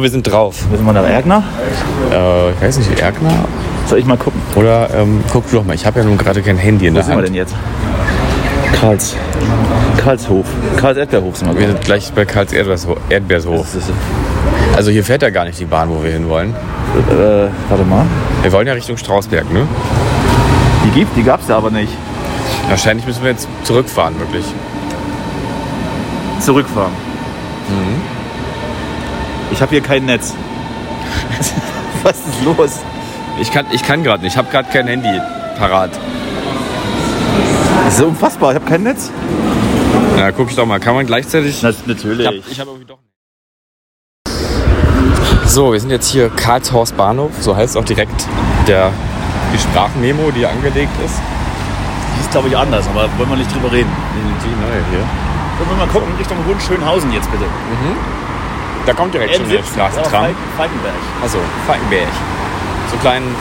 So, wir sind drauf. Wissen wir nach Erkner? Äh, ich weiß nicht, Erkner? Soll ich mal gucken? Oder ähm, guck du doch mal, ich habe ja nun gerade kein Handy in Wo der sind wir Hand. denn jetzt? Karls. Karlshof. Karls Erdbeerhof sind wir Wir sind gleich bei Karls Erdbeershof. Erdbeershof. Das ist, Also hier fährt ja gar nicht die Bahn, wo wir hinwollen. äh, warte mal. Wir wollen ja Richtung Strausberg, ne? Die gibt, die gab's ja aber nicht. Wahrscheinlich müssen wir jetzt zurückfahren, wirklich. Zurückfahren. Ich habe hier kein Netz. Was ist los? Ich kann, ich kann gerade nicht, ich habe gerade kein Handy parat. Das ist unfassbar. Ich habe kein Netz. Na, guck ich doch mal, kann man gleichzeitig... Na, natürlich. Ich habe hab irgendwie doch... So, wir sind jetzt hier Karlshorst Bahnhof, so heißt auch direkt der, die Sprachmemo, die angelegt ist. Die ist, glaube ich, anders, aber wollen wir nicht drüber reden. Die, die neue hier. Wollen wir mal gucken, Richtung Hohenschönhausen jetzt bitte. Da kommt direkt schon der Straßentram. Falkenberg. Also, Falkenberg. So kleinen,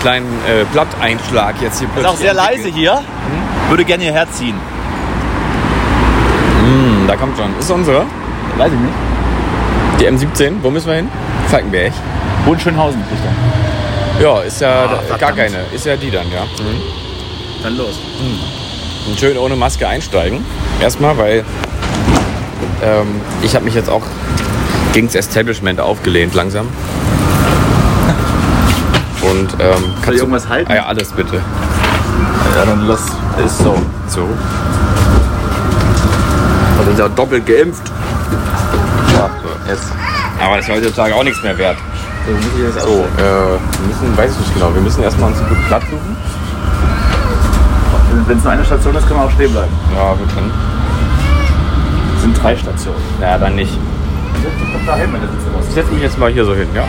kleinen äh, Blatteinschlag jetzt hier Ist auch sehr leise hier. Würde gerne hierher ziehen. Hm, da kommt schon. Ist unsere? Weiß ich nicht. Die M17. Wo müssen wir hin? Falkenberg. Hohenschönhausen Richtung. Ja, ist ja Ah, gar keine. Ist ja die dann, ja. Dann los. Und schön ohne Maske einsteigen. Erstmal, weil ähm, ich habe mich jetzt auch gegen das Establishment aufgelehnt langsam. Und ähm, kannst du irgendwas halten? Ah, ja, alles bitte. Ja, dann los. Ist so. So. Also sind ja doppelt geimpft. Ja, so. Jetzt. Aber das ist heutzutage auch nichts mehr wert. So, ich So, äh, wir müssen, weiß ich nicht genau, wir müssen erstmal uns einen guten Platz suchen. Wenn es nur eine Station ist, können wir auch stehen bleiben. Ja, wir können. Es sind drei Stationen. Naja, dann nicht. Ich setze mich jetzt mal hier so hin, ja?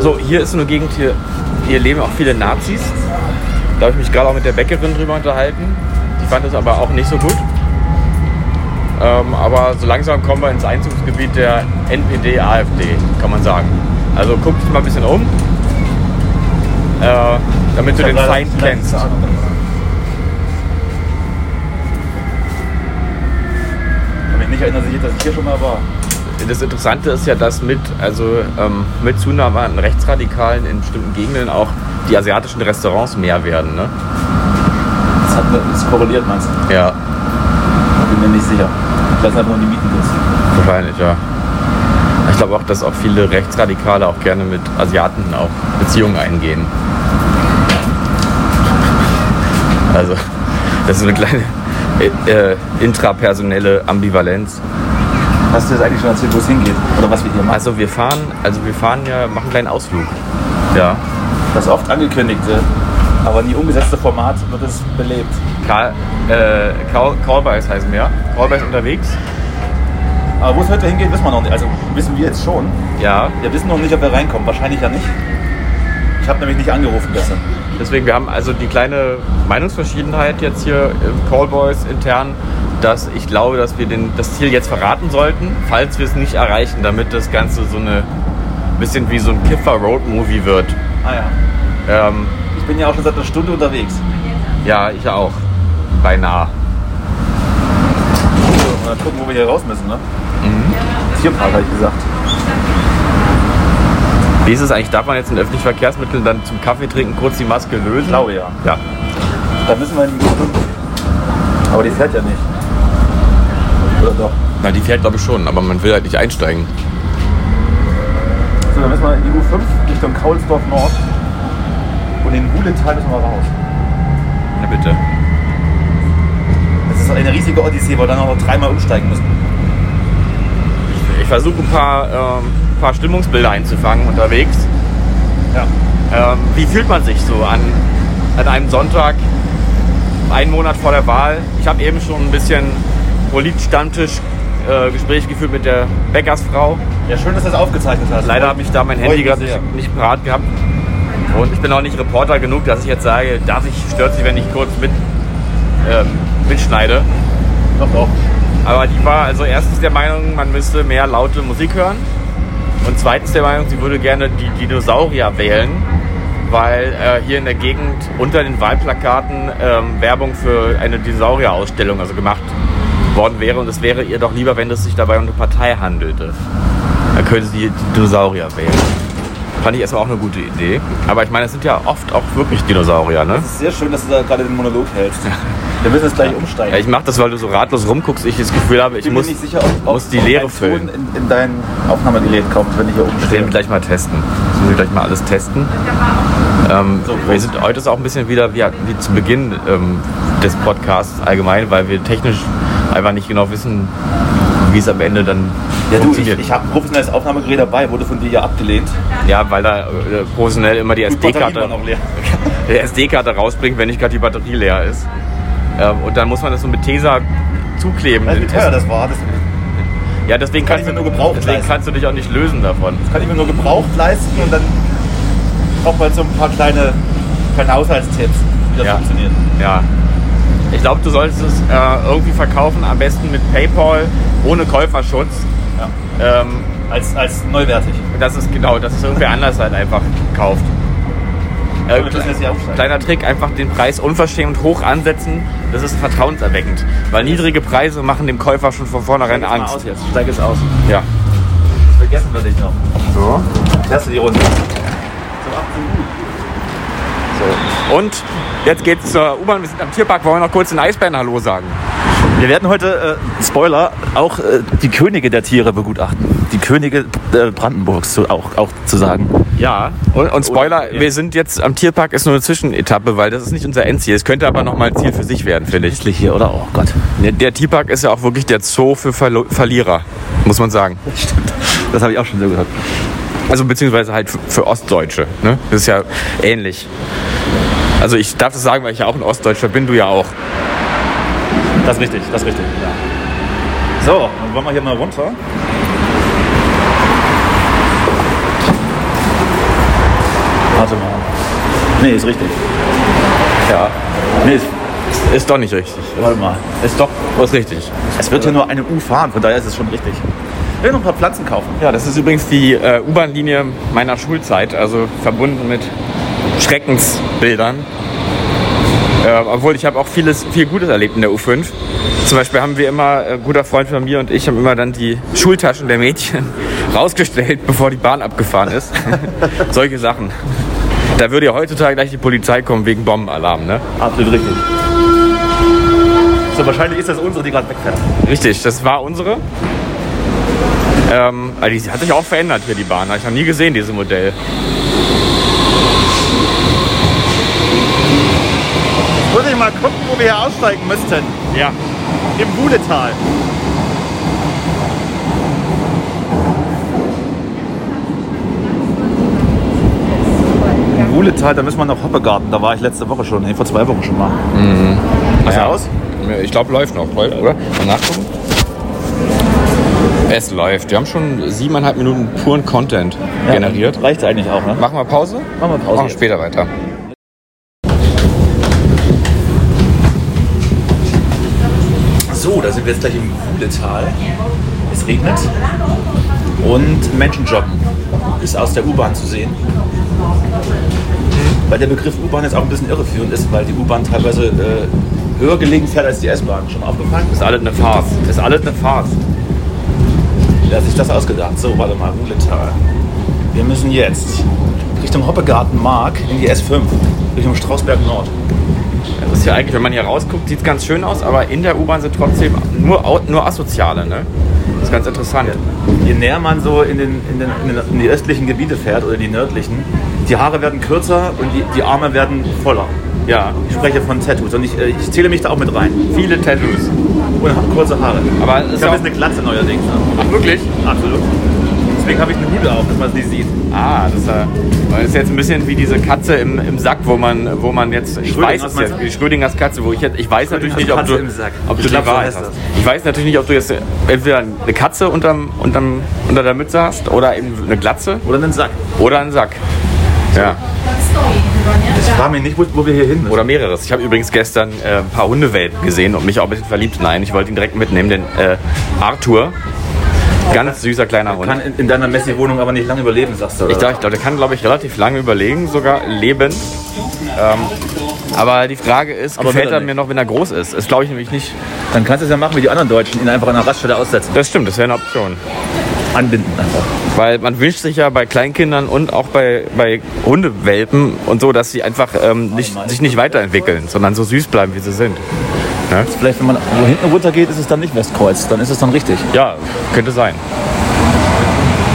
So, hier ist so eine Gegend, hier, hier leben auch viele Nazis. Da habe ich mich gerade auch mit der Bäckerin drüber unterhalten. Die fand es aber auch nicht so gut. Ähm, aber so langsam kommen wir ins Einzugsgebiet der NPD-AfD, kann man sagen. Also guck dich mal ein bisschen um, äh, damit du den Feind kennst. Ich kann mich nicht erinnern, dass ich- dass ich hier schon mal war. Das Interessante ist ja, dass mit, also, ähm, mit Zunahme an Rechtsradikalen in bestimmten Gegenden auch die asiatischen Restaurants mehr werden. Ne? Das hat das korreliert, meinst du? Ja, Bin mir nicht sicher. Das sind einfach nur die Mieten günstig. wahrscheinlich, ja. Ich glaube auch, dass auch viele Rechtsradikale auch gerne mit Asiaten auch Beziehungen eingehen. Also, das ist eine kleine äh, äh, intrapersonelle Ambivalenz. Hast du jetzt eigentlich schon erzählt, wo es hingeht? Oder was wir hier machen? Also wir fahren, also wir fahren ja, machen einen kleinen Ausflug. Ja. Das oft angekündigte, aber nie umgesetzte Format wird es belebt. Karl, äh, Call, Callbys heißen wir. Callbys unterwegs. Aber wo es heute hingeht, wissen wir noch nicht. Also wissen wir jetzt schon. Ja. Wir wissen noch nicht, ob wir reinkommen. Wahrscheinlich ja nicht. Ich habe nämlich nicht angerufen gestern. Deswegen, wir haben also die kleine Meinungsverschiedenheit jetzt hier im Callboys intern, dass ich glaube, dass wir den, das Ziel jetzt verraten sollten, falls wir es nicht erreichen, damit das Ganze so eine bisschen wie so ein Kiffer-Road-Movie wird. Ah ja. Ähm, Ich bin ja auch schon seit einer Stunde unterwegs. ja, ich auch. Beinahe. So, mal gucken, wo wir hier raus müssen, ne? Tierpark, habe ich gesagt. Wie ist es eigentlich? Darf man jetzt in öffentlichen Verkehrsmitteln dann zum Kaffee trinken kurz die Maske lösen? Ich glaube ja. Ja. Da müssen wir in die Stunde. Aber die fährt ja nicht. Oder doch? Na, die fährt glaube ich schon, aber man will halt nicht einsteigen. So, dann müssen wir in die U5 Richtung Kaulsdorf Nord. Und in Hulental müssen wir raus. Na bitte. Das ist eine riesige Odyssee, weil wir dann auch noch dreimal umsteigen müssen. Ich versuche ein paar, ähm, paar Stimmungsbilder einzufangen unterwegs. Ja. Ähm, wie fühlt man sich so an, an einem Sonntag, einen Monat vor der Wahl? Ich habe eben schon ein bisschen Polit-Stammtisch äh, Gespräch geführt mit der Bäckersfrau. Ja, schön, dass du das aufgezeichnet hast. Leider habe ich da mein Handy gerade nicht, nicht parat gehabt. Und ich bin auch nicht Reporter genug, dass ich jetzt sage, darf ich, stört sie, wenn ich kurz mit, ähm, mitschneide. Doch, doch. Aber die war also erstens der Meinung, man müsste mehr laute Musik hören. Und zweitens der Meinung, sie würde gerne die Dinosaurier wählen, weil äh, hier in der Gegend unter den Wahlplakaten ähm, Werbung für eine Dinosaurierausstellung also gemacht worden wäre und es wäre ihr doch lieber, wenn es sich dabei um eine Partei handelte. Dann könnte sie die Dinosaurier wählen. Fand ich erstmal auch eine gute Idee. Aber ich meine, es sind ja oft auch wirklich Dinosaurier, ne? Es ist sehr schön, dass du da gerade den Monolog hältst. Wir müssen jetzt gleich umsteigen. Ja, ich mache das, weil du so ratlos rumguckst. Ich das Gefühl habe, ich bin muss, mir nicht sicher, ob, muss die ob Leere ein füllen. In, in dein Aufnahmegerät kommt, wenn ich hier Das werden umstehe. wir gleich mal testen. Das müssen wir gleich mal alles testen. Ähm, So, wir sind heute ist auch ein bisschen wieder wie, wie zu Beginn ähm, des Podcasts allgemein, weil wir technisch einfach nicht genau wissen, wie es am Ende dann Ja, du, ich, funktioniert. ich habe ein professionelles Aufnahmegerät dabei, wurde von dir ja abgelehnt. ja, weil da äh, professionell immer die SD-Karte SD-Karte rausbringt, wenn nicht gerade die Batterie leer ist. Ähm, und dann muss man das so mit Tesa zukleben. Weißt du, wie teuer das war? Das Ja, deswegen Kann kannst, ich du, mir nur gebraucht deswegen leisten. kannst du dich auch nicht lösen davon. kann ich mir nur gebraucht leisten und dann braucht man so ein paar kleine, kleine Haushaltstipps, wie das Ja. funktioniert. Ja. Ich glaube, du solltest es äh, irgendwie verkaufen, am besten mit PayPal, ohne Käuferschutz. Ja. Ähm, Als, als neuwertig. das ist genau, dass es irgendwer anders halt einfach kauft. Äh, kleiner Trick, einfach den Preis unverschämt hoch ansetzen. Das ist vertrauenserweckend. Weil niedrige Preise machen dem Käufer schon von vornherein Steig Angst. aus jetzt. Steig jetzt aus. Ja. Das vergessen wir dich noch. So. Lass du die Runde. so. Und jetzt geht's zur U-Bahn. Wir sind am Tierpark. Wollen wir noch kurz den Eisbären Hallo sagen? Wir werden heute, äh, Spoiler, auch äh, die Könige der Tiere begutachten. Die Könige äh, Brandenburgs zu, auch, auch zu sagen. Ja, und, und Spoiler, Oder- ja. wir sind jetzt am Tierpark, ist nur eine Zwischenetappe, weil das ist nicht unser Endziel. Es könnte aber nochmal ein Ziel für sich werden, finde ich. Hier, oder? Oh Gott. Der, der Tierpark ist ja auch wirklich der Zoo für Verlo Verlierer, muss man sagen. Stimmt. Das habe ich auch schon so gehört. Also beziehungsweise halt für, für Ostdeutsche. Ne? Das ist ja ähnlich. Also ich darf das sagen, weil ich ja auch ein Ostdeutscher bin, du ja auch. Das ist richtig, das ist richtig. So, dann wollen wir hier mal runter. Warte mal. Nee, ist richtig. Ja. Nee, ist, Ist doch nicht richtig. warte mal. Ist doch ist richtig. Es wird hier nur eine U fahren, von daher ist es schon richtig. Ich will noch ein paar Pflanzen kaufen. Ja, das ist übrigens die äh, U-Bahn-Linie meiner Schulzeit, also verbunden mit Schreckensbildern. Äh, obwohl ich habe auch vieles, viel Gutes erlebt in der U5. Zum Beispiel haben wir immer, äh, ein guter Freund von mir und ich haben immer dann die Schultaschen der Mädchen rausgestellt, bevor die Bahn abgefahren ist. Solche Sachen. Da würde ja heutzutage gleich die Polizei kommen wegen Bombenalarm, ne? Absolut richtig. So, wahrscheinlich ist das unsere, die gerade wegfährt. Richtig, das war unsere. Ähm, also die hat sich auch verändert hier, die Bahn. Habe ich noch nie gesehen, dieses Modell. Muss ich mal gucken, wo wir hier aussteigen müssten. Ja. Im Wuhletal. Im Wuhletal, da müssen wir nach Hoppegarten. Da war ich letzte Woche schon, nee, vor zwei Wochen schon mal. Was Ja. aus? Ich glaube, läuft noch, läuft, oder? Mal nachgucken. Es läuft. Wir haben schon siebeneinhalb Minuten puren Content generiert. Reicht eigentlich auch, ne? Machen wir Pause? Machen wir Pause Machen wir später weiter. So, da sind wir jetzt gleich im Wuhletal. Es regnet. Und Menschen joggen. Ist aus der U-Bahn zu sehen. Weil der Begriff U-Bahn jetzt auch ein bisschen irreführend ist, weil die U-Bahn teilweise äh, höher gelegen fährt als die S-Bahn. Schon aufgefallen? Ist alles eine Farce. Ist alles eine Farce. Wer hat sich das ausgedacht? So, warte mal, Wuhletal. Wir müssen jetzt Richtung Hoppegarten Mark in die S5, Richtung Strausberg Nord. Ist ja eigentlich, wenn man hier rausguckt, sieht es ganz schön aus, aber in der U-Bahn sind trotzdem nur, nur Asoziale, ne? Das ist ganz interessant. Je näher man so in, den, in, den, in, den, in die östlichen Gebiete fährt oder die nördlichen, die Haare werden kürzer und die, die Arme werden voller. Ja, Ich spreche von Tattoos und ich, äh, ich zähle mich da auch mit rein. viele Tattoos. Und habe kurze Haare. Aber Ich ist habe jetzt eine Glatze neuerdings. Ne? Ach, wirklich? Absolut. Deswegen habe ich eine Hüte auf, dass man es nicht sieht. Ah, das ist, ja- das ist jetzt ein bisschen wie diese Katze im, im Sack, wo man, wo man jetzt, ich weiß es du? die Schrödingers Katze, wo ich jetzt, ich weiß natürlich nicht, ob du, ob Ich du die glaub, so Wahrheit hast. Ich weiß natürlich nicht, ob du jetzt entweder eine Katze unterm, unterm, unter der Mütze hast oder eben eine Glatze Oder einen Sack. oder einen Sack. Ja, Ich frage mich nicht, wo, wo wir hier hin müssen. oder mehreres. Ich habe übrigens gestern äh, ein paar Hundewelpen gesehen und mich auch ein bisschen verliebt. Nein, ich wollte ihn direkt mitnehmen, den äh, Arthur. Ganz süßer kleiner Hund. kann in, in deiner Messi-Wohnung aber nicht lange überleben, sagst du. Oder? Ich glaube, glaub, der kann, glaube ich, relativ lange überlegen, sogar leben. Ähm, Aber die Frage ist, Aber gefällt er mir noch, wenn er groß ist? Das glaube ich nämlich nicht. Dann kannst du es ja machen wie die anderen Deutschen, ihn einfach an der Raststelle aussetzen. Das stimmt, das wäre eine Option. Anbinden einfach. Weil man wünscht sich ja bei Kleinkindern und auch bei, bei Hundewelpen und so, dass sie einfach ähm, nicht, sich nicht weiterentwickeln, sondern so süß bleiben, wie sie sind. Vielleicht, wenn man wo hinten runter geht, ist es dann nicht Westkreuz. Dann ist es dann richtig. Ja, könnte sein.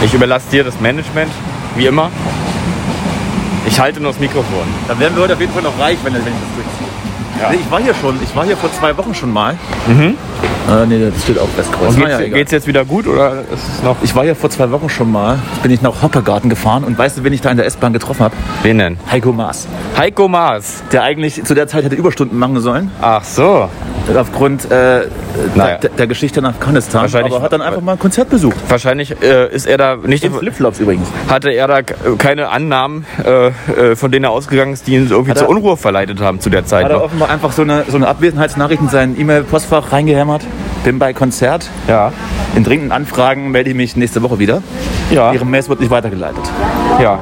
Ich überlasse dir das Management, wie immer. Ich halte nur das Mikrofon. Dann werden wir heute auf jeden Fall noch reich, wenn, wenn ich das durchziehe. Ja. Ich war hier schon. Ich war hier vor zwei Wochen schon mal. Mhm. Äh, nee, das steht auch Westkreuz. Geht's, egal. geht's jetzt wieder gut oder ist es noch. Ich war hier vor zwei Wochen schon mal. Bin ich nach Hoppegarten gefahren und weißt du, wen ich da in der S-Bahn getroffen habe? Wen denn? Heiko Maas. Heiko Maas. Der eigentlich zu der Zeit hätte Überstunden machen sollen. Ach so. Aufgrund äh, Naja. der, der Geschichte in Afghanistan. Wahrscheinlich- Aber hat dann einfach mal ein Konzert besucht. Wahrscheinlich äh, ist er da nicht. In Flipflops übrigens. Hatte er da keine Annahmen, äh, äh, von denen er ausgegangen ist, die ihn irgendwie Hat zur er- Unruhe verleitet haben zu der Zeit. Hat er offenbar einfach so eine, so eine Abwesenheitsnachricht in sein E-Mail-Postfach reingehämmert. Bin bei Konzert. Ja. In dringenden Anfragen melde ich mich nächste Woche wieder. Ja. Ihre Mails wird nicht weitergeleitet. ja.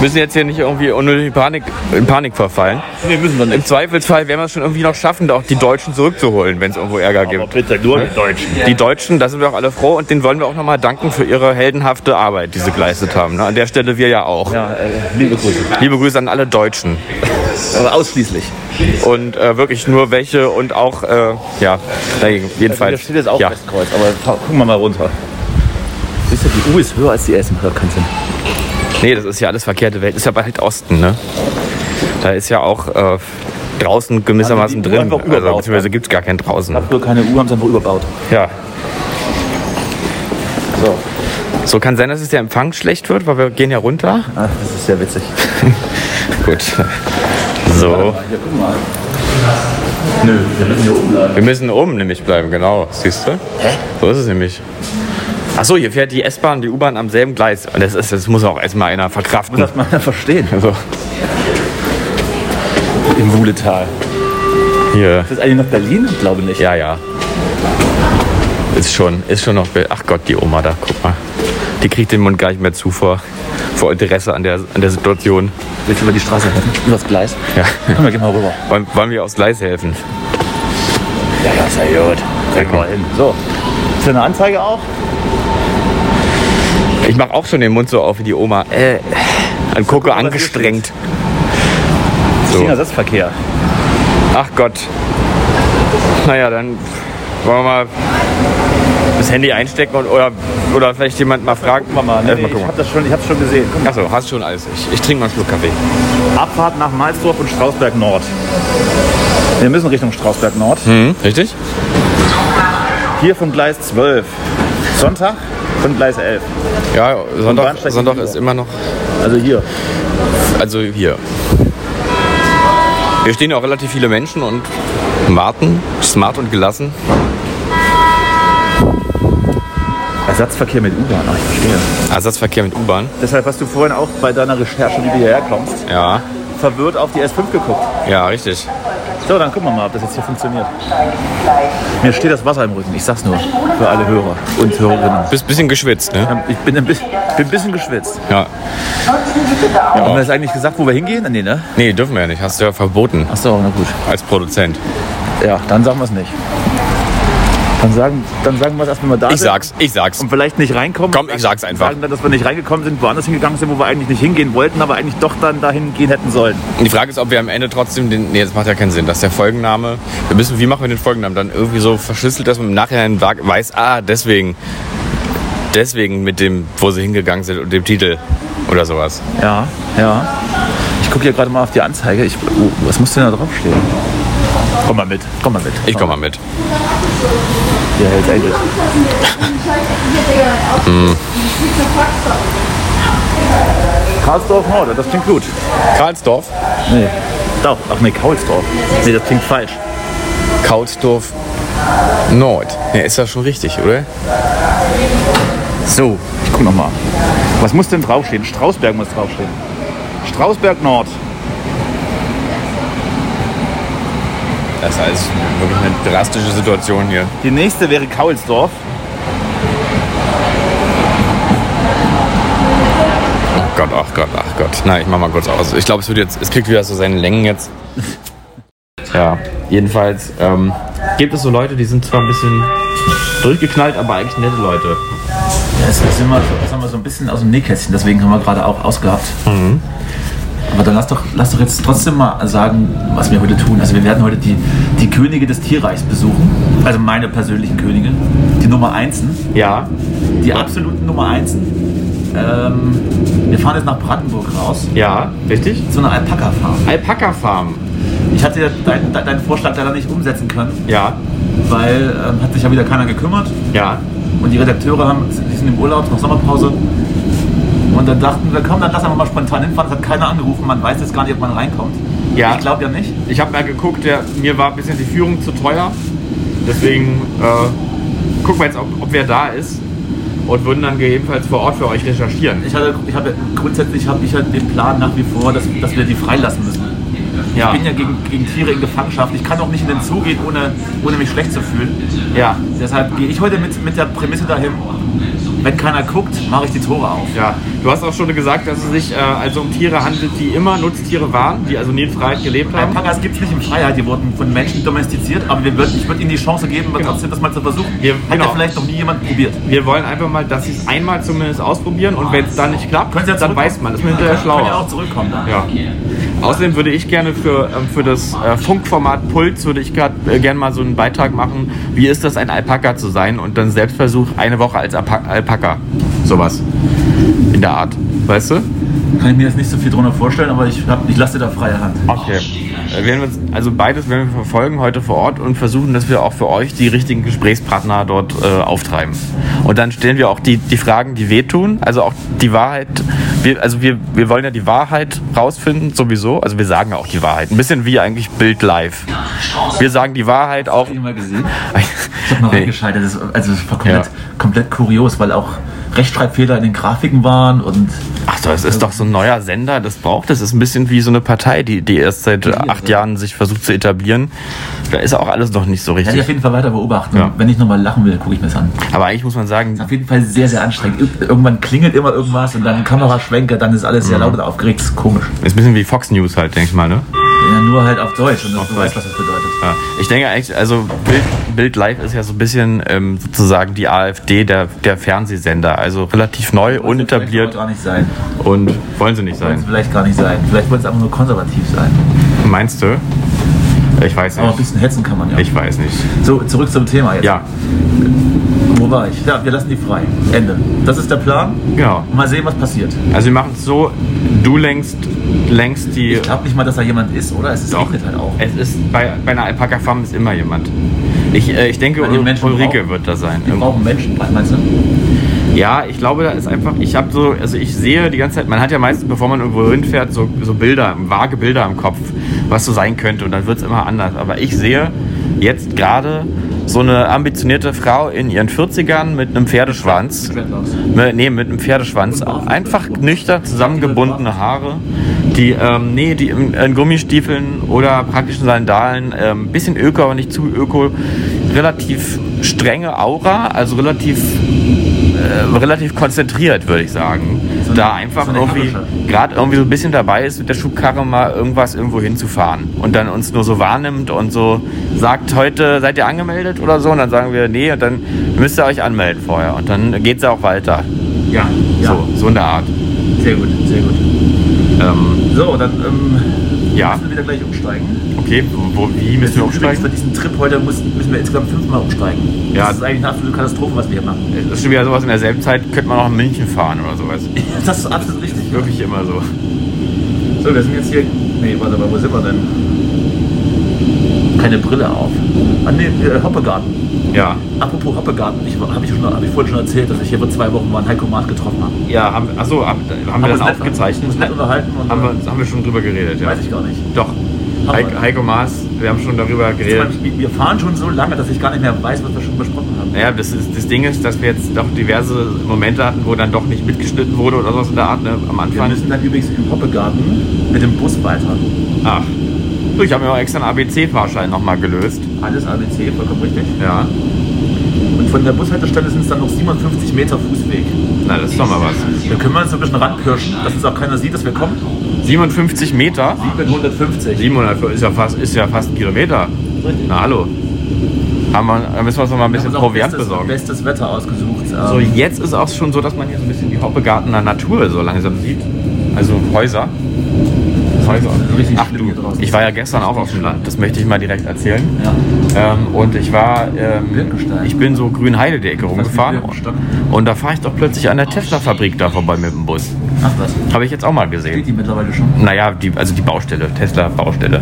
Müssen jetzt hier nicht irgendwie unnötig in Panik, in Panik verfallen. Nee, müssen wir Im Zweifelsfall werden wir es schon irgendwie noch schaffen, auch die Deutschen zurückzuholen, wenn es irgendwo Ärger gibt. bitte nur die Deutschen. Die Deutschen, da sind wir auch alle froh und denen wollen wir auch nochmal danken für ihre heldenhafte Arbeit, die sie geleistet haben. Ne? An der Stelle wir ja auch. Ja, äh, liebe Grüße. Liebe Grüße an alle Deutschen. Aber ausschließlich. Und äh, wirklich nur welche und auch, äh, ja, dagegen, jedenfalls. Hier steht jetzt auch ja. Westkreuz, aber gucken wir mal runter. Siehst du, die U ist höher als die S. Keinen Sinn. Nee, das ist ja alles verkehrte Welt. Ist ja bald Osten, ne? Da ist ja auch äh, draußen gewissermaßen Also drin. Also, beziehungsweise gibt es gar keinen draußen. Früher keine U, haben sie einfach überbaut. Ja. So. So kann sein, dass es der Empfang schlecht wird, weil wir gehen ja runter. Ach, das ist sehr witzig. Gut. So. Hier, guck mal. Nö, wir müssen hier oben bleiben. Wir müssen oben nämlich bleiben, genau. Siehst du? Hä? So ist es nämlich. Achso, hier fährt die S-Bahn und die U-Bahn am selben Gleis. Und das, ist, das muss auch erstmal einer verkraften. Muss das mal verstehen. Also, Im Wuhletal. hier. Ist das eigentlich noch Berlin? Ich glaube nicht. Ja, ja. Ist schon, ist schon noch. be- Ach Gott, die Oma da, guck mal. Die kriegt den Mund gar nicht mehr zu vor, vor Interesse an der, an der Situation. Willst du über die Straße helfen? Über das Gleis? Ja. Komm, wir gehen mal rüber. Wollen, wollen wir aufs Gleis helfen? Ja, ja, ist ja gut. Kriegen wir hin. So. Ist da eine Anzeige auch? Ich mach auch schon den Mund so auf wie die Oma. Äh, und gucke hier angestrengt. So. Ersatzverkehr. Ach Gott. Naja, dann wollen wir mal das Handy einstecken und, oder, oder vielleicht jemand mal fragen. Gucken wir mal. Nee, nee, mal ich habe das schon, ich hab's schon gesehen. Achso, hast schon alles. Ich, ich trinke mal einen Schluck Kaffee. Abfahrt nach Malsdorf und Strausberg Nord. Wir müssen Richtung Strausberg Nord. Hm, richtig? Hier von Gleis 12. Sonntag von Gleis 11. Ja, Sonntag, Sonntag ist immer noch. Also hier. Also hier. Hier stehen ja auch relativ viele Menschen und warten, smart und gelassen. Ersatzverkehr mit U-Bahn. Ach, ich verstehe. Ersatzverkehr mit U-Bahn. Deshalb hast du vorhin auch bei deiner Recherche, wie du hierher kommst, Ja, verwirrt auf die S5 geguckt. ja, richtig. So, dann gucken wir mal, ob das jetzt hier funktioniert. Mir steht das Wasser im Rücken. Ich sag's nur für alle Hörer und Hörerinnen. Bist bisschen geschwitzt, ne? Ich bin ein bisschen, bin ein bisschen geschwitzt. Ja. Haben wir jetzt eigentlich gesagt, wo wir hingehen? Nee, ne? Nee, dürfen wir ja nicht. Hast du ja verboten Achso, na gut. als Produzent. Ja, dann sagen wir es nicht. Dann sagen, dann sagen wir es erst, wenn wir da Ich sind. sag's, ich sag's. Und vielleicht nicht reinkommen. Komm, ich sag's einfach. Sagen dann, dass wir nicht reingekommen sind, woanders hingegangen sind, wo wir eigentlich nicht hingehen wollten, aber eigentlich doch dann dahin gehen hätten sollen. Die Frage ist, ob wir am Ende trotzdem den. Nee, das macht ja keinen Sinn, dass der Folgenname. Wir müssen, wie machen wir den Folgennamen? Dann irgendwie so verschlüsselt, dass man im Nachhinein weiß, ah, deswegen. Deswegen mit dem, wo sie hingegangen sind und dem Titel oder sowas. Ja, ja. Ich gucke hier gerade mal auf die Anzeige. Ich, oh, was muss denn da draufstehen? Komm mal mit, komm mal mit. Ich komm mal mit. Hier hält Engel. Karlsdorf Nord, das klingt gut. Karlsdorf, Nee. Doch, ach nee, Kaulsdorf. Nee, das klingt falsch. Kaulsdorf Nord. Ja, ist das schon richtig, oder? So, ich guck noch mal. Was muss denn draufstehen? Strausberg muss draufstehen. Strausberg Nord. Das ist alles wirklich eine drastische Situation hier. Die nächste wäre Kaulsdorf. Oh Gott, ach Gott, ach Gott. Na, ich mach mal kurz aus. Ich glaube, es wird jetzt, es kriegt wieder so seine Längen jetzt. Ja, jedenfalls ähm, gibt es so Leute, die sind zwar ein bisschen durchgeknallt, aber eigentlich nette Leute. Ja, das ist immer so, das haben wir so ein bisschen aus dem Nähkästchen, deswegen haben wir gerade auch ausgehabt. Aber dann lass doch, lass doch jetzt trotzdem mal sagen, was wir heute tun. Also wir werden heute die, die Könige des Tierreichs besuchen. Also meine persönlichen Könige. Die Nummer Einsen. Ja, Die absoluten Nummer Einsen. Ähm, wir fahren jetzt nach Brandenburg raus. ja, richtig. Zu einer Alpaka-Farm. Alpaka-Farm. Ich hatte ja deinen dein Vorschlag leider nicht umsetzen können, Ja, weil ähm, hat sich ja wieder keiner gekümmert. ja, Und die Redakteure haben, sind im Urlaub, noch Sommerpause. Und dann dachten wir, komm, dann lass einfach mal spontan hinfahren. Es hat keiner angerufen, man weiß jetzt gar nicht, ob man reinkommt. Ja. Ich glaube ja nicht. Ich habe mal geguckt, der, mir war ein bisschen die Führung zu teuer. Deswegen äh, gucken wir jetzt, ob, ob wer da ist. Und würden dann gegebenenfalls vor Ort für euch recherchieren. Ich hatte, ich habe grundsätzlich habe ich halt den Plan nach wie vor, dass, dass wir die freilassen müssen. Ja. Ich bin ja gegen, gegen Tiere in Gefangenschaft. Ich kann auch nicht in den Zoo gehen, ohne, ohne mich schlecht zu fühlen. Ja, Deshalb gehe ich heute mit, mit der Prämisse dahin, wenn keiner guckt, mache ich die Tore auf. ja. Du hast auch schon gesagt, dass es sich äh, also um Tiere handelt, die immer Nutztiere waren, die also nie in Freiheit gelebt haben. Alpakas gibt es nicht in Freiheit, die wurden von Menschen domestiziert, aber wir würden, ich würde ihnen die Chance geben, Genau. trotzdem das mal zu versuchen. Wir- Hat genau. ja vielleicht noch nie jemand probiert. Wir wollen einfach mal, dass sie es einmal zumindest ausprobieren und wenn es dann nicht klappt, ja dann weiß man, ist man hinterher Können ja schlauer. auch zurückkommen. Dann. Ja. Außerdem würde ich gerne für, ähm, für das äh, Funkformat Puls würde ich gerade äh, gerne mal so einen Beitrag machen. Wie ist das, ein Alpaka zu sein? Und dann Selbstversuch eine Woche als Alpa Alpaka. Sowas. In der Art. Weißt du? Kann ich mir jetzt nicht so viel drunter vorstellen, aber ich, hab, ich lasse dir da freie Hand. Okay. Äh, wir also beides werden wir verfolgen heute vor Ort und versuchen, dass wir auch für euch die richtigen Gesprächspartner dort äh, auftreiben. Und dann stellen wir auch die, die Fragen, die wehtun, also auch die Wahrheit. Wir, also wir, wir wollen ja die Wahrheit rausfinden, sowieso. Also wir sagen ja auch die Wahrheit. Ein bisschen wie eigentlich Bild live. Wir sagen die Wahrheit auch. Hast du mal gesehen? Ich habe mal Nee. reingeschaltet. Das, also das war komplett, Ja. komplett kurios, weil auch Rechtschreibfehler in den Grafiken waren und Ach, das ist doch so ein neuer Sender, das braucht es. Das ist ein bisschen wie so eine Partei, die, die erst seit acht Jahren sich versucht zu etablieren. Da ist auch alles noch nicht so werde ich richtig. auf jeden Fall weiter beobachten. Ja. Wenn ich nochmal lachen will, gucke ich mir das an. Aber eigentlich muss man sagen, Auf jeden Fall sehr, sehr anstrengend. Ir- Irgendwann klingelt immer irgendwas und dann Kameraschwenker, dann ist alles sehr Mhm. laut und aufgeregt. Das ist komisch. ist ein bisschen wie Fox News halt, denke ich mal, ne? Ja, nur halt auf Deutsch und Auf du weißt, Deutsch. was das bedeutet. Ja. Ich denke eigentlich, also Bild, Bild Live ist ja so ein bisschen ähm, sozusagen die AfD der, der Fernsehsender. Also relativ neu, Vielleicht unetabliert gar nicht sein. und wollen sie nicht Wollen es sein. vielleicht gar nicht sein. Vielleicht wollen es einfach nur konservativ sein. Meinst du? Ich weiß Aber ein nicht. bisschen hetzen kann man ja. Ich weiß nicht. So, zurück zum Thema jetzt. Ja, Wo war ich? Ja, wir lassen die frei. Ende. Das ist der Plan. genau. Mal sehen, was passiert. Also wir machen es so, du lenkst, lenkst die... Ich glaube nicht mal, dass da jemand ist, oder? Es ist Doch. halt auch. Es ist bei, bei einer Alpaka-Farm ist immer jemand. Ich, äh, ich denke, Ul- Ulrike brauchen- wird da sein. Wir brauchen Menschen, was meinst du? Ja, ich glaube, da ist einfach, ich habe so, also ich sehe die ganze Zeit, man hat ja meistens, bevor man irgendwo hinfährt, so, so Bilder, vage Bilder im Kopf, was so sein könnte und dann wird es immer anders. Aber ich sehe jetzt gerade so eine ambitionierte Frau in ihren 40ern mit einem Pferdeschwanz. Ne, Nee, mit einem Pferdeschwanz. Einfach nüchtern zusammengebundene Haare. Die, ähm, nee, die in, in Gummistiefeln oder praktischen Sandalen. Ähm, bisschen öko, aber nicht zu öko. Relativ strenge Aura, also relativ, äh, relativ konzentriert, würde ich sagen. So eine- da einfach so irgendwie gerade irgendwie so ein bisschen dabei ist, mit der Schubkarre mal irgendwas irgendwo hinzufahren. Und dann uns nur so wahrnimmt und so sagt, heute seid ihr angemeldet oder so. Und dann sagen wir, nee, und dann müsst ihr euch anmelden vorher. Und dann geht es auch weiter. Ja, ja. So, so in der Art. Sehr gut, sehr gut. Ähm, So, dann ähm, Ja. müssen wir wieder gleich umsteigen. okay, wo, wie müssen wir umsteigen? Für diesen Trip heute müssen, müssen wir insgesamt fünfmal umsteigen. Ja. Das ist eigentlich eine absolute Katastrophe, was wir hier machen. Das ist schon wieder sowas in derselben Zeit, könnte man auch in München fahren oder sowas. Das ist absolut richtig. Wirklich immer so. So, wir sind jetzt hier. Nee, warte mal, wo sind wir denn? Keine Brille auf. Ah, nee, äh, Hoppegarten. Ja. Apropos Hoppegarten, ich habe ich, schon- hab ich vorhin schon erzählt, dass ich hier vor zwei Wochen mal einen Heiko Maas getroffen habe. Ja, haben, achso, haben, haben wir das aufgezeichnet? uns nett unterhalten und, Haben äh, wir, haben wir schon drüber geredet, ja. Weiß ich gar nicht. Doch. Heiko, wir. Heiko Maas, wir haben schon darüber geredet. Wir- Wir fahren schon so lange, dass ich gar nicht mehr weiß, was wir schon besprochen haben. Naja, das, ist, das Ding ist, dass wir jetzt doch diverse Momente hatten, wo dann doch nicht mitgeschnitten wurde oder sowas in der Art, ne, am Wir Anfang. müssen dann übrigens im Hoppegarten mit dem Bus weiter. Ach. Ich habe mir auch extra einen ABC-Fahrschein nochmal gelöst. Alles ABC, vollkommen richtig. Ja. Und von der Bushaltestelle sind es dann noch 57 Meter Fußweg. Na, das ist doch mal was. Da können wir uns so ein bisschen ranpirschen, dass uns auch keiner sieht, dass wir kommen. 57 Meter. 750. 700 ist ja fast, ist ja fast ein Kilometer. Na hallo. Haben wir, da müssen wir uns noch mal ein bisschen Proviant bestes, besorgen. Bestes Wetter ausgesucht. So, Ähm, jetzt ist auch schon so, dass man hier so ein bisschen die Hoppegartener Natur so langsam sieht. Also Häuser. Häuser. Richtig Ach du, ich war ja gestern auch auf dem Land. Das möchte ich mal direkt erzählen. ja. Ähm, und ich war, ähm, ich bin so Grünheide die Ecke rumgefahren. Birkenstein? Und da fahre ich doch plötzlich an der Tesla-Fabrik da vorbei mit dem Bus. Ach was. Habe ich jetzt auch mal Steht gesehen. die mittlerweile schon? Naja, die, also die Baustelle, Tesla-Baustelle.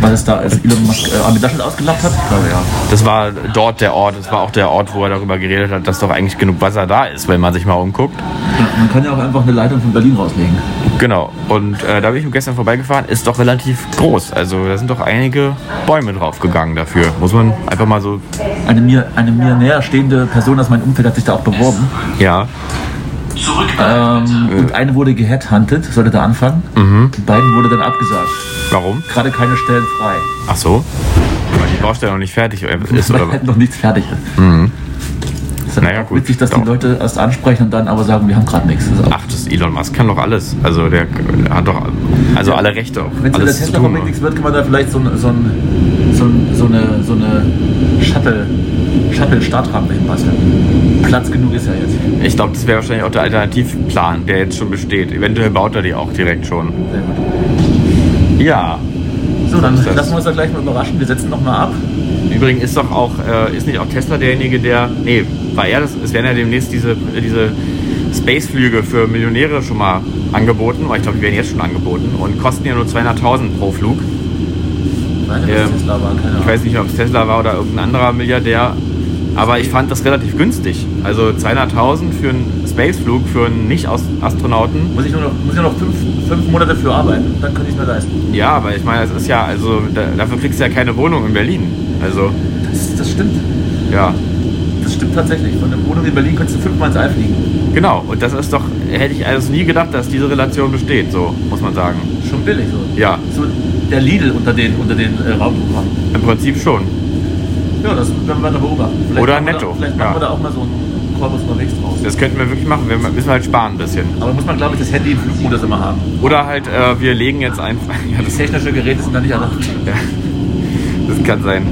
Was ist da, als Elon Musk äh, Armin Laschet ausgelacht hat? Ich glaube ja. Das war dort der Ort, das war auch der Ort, wo er darüber geredet hat, dass doch eigentlich genug Wasser da ist, wenn man sich mal umguckt. ja. Man kann ja auch einfach eine Leitung von Berlin rauslegen. Genau. Und äh, da bin ich gestern vorbeigefahren, ist doch relativ groß. Also da sind doch einige Bäume draufgegangen dafür. Muss man einfach mal so. Eine mir, eine mir näher stehende Person aus meinem Umfeld hat sich da auch beworben. Ja. Ähm, und eine wurde geheadhuntet, sollte da anfangen. Die beiden wurde dann abgesagt. Warum? Gerade keine Stellen frei. Ach so. Weil die Baustelle noch nicht fertig ist Weil oder halt noch nichts fertig ist. Ist dann Naja, gut. witzig, dass Doch. die Leute erst ansprechen und dann aber sagen, wir haben gerade nichts. Das ist Ach, das Elon Musk kann doch alles. Also der, der hat doch also alle Rechte auf Wenn es in der Tesla-Fabrik nichts wird, kann man da vielleicht so, so, so, ein, so eine, so eine Shuttle, Shuttle-Startrampe hinbasteln. Platz genug ist ja jetzt. Ich glaube, das wäre wahrscheinlich auch der Alternativplan, der jetzt schon besteht. Eventuell baut er die auch direkt schon. Sehr gut. Ja. So, dann lassen wir uns da gleich mal überraschen. Wir setzen nochmal ab. Übrigens ist doch auch, äh, ist nicht auch Tesla derjenige, der. Nee, war er das? Es werden ja demnächst diese, diese Space-Flüge für Millionäre schon mal angeboten. Aber Ich glaube, die werden jetzt schon angeboten und kosten ja nur 200.000 pro Flug. Weiß nicht, Ähm, war, Ich weiß nicht, ob es Tesla war oder irgendein anderer Milliardär. Aber ich fand das relativ günstig. Also 200.000 für einen Spaceflug für einen Nicht-Astronauten. Muss ich nur noch, muss ich nur noch fünf, fünf Monate für arbeiten, dann könnte ich es mir leisten. Ja, aber ich meine, es ist ja, also da, dafür kriegst du ja keine Wohnung in Berlin. Also, Das, das stimmt. ja. Das stimmt tatsächlich. Von der Wohnung in Berlin könntest du fünfmal ins All fliegen. Genau, und das ist doch, hätte ich also nie gedacht, dass diese Relation besteht, so muss man sagen. Schon billig so. Ja, So der Lidl unter den, unter den äh, Raumprogrammen. im Prinzip schon. Ja, das werden wir dann beobachten. Vielleicht Oder netto, Da, vielleicht ja. machen wir da auch mal so einen Korpus unterwegs draus. Das könnten wir wirklich machen, wir müssen halt sparen ein bisschen. Aber muss man, glaube ich, das Handy im Flugmodus immer haben. Oder halt, äh, wir legen jetzt einfach, ja, das, Technische Geräte sind da nicht erlaubt. ja, das kann sein.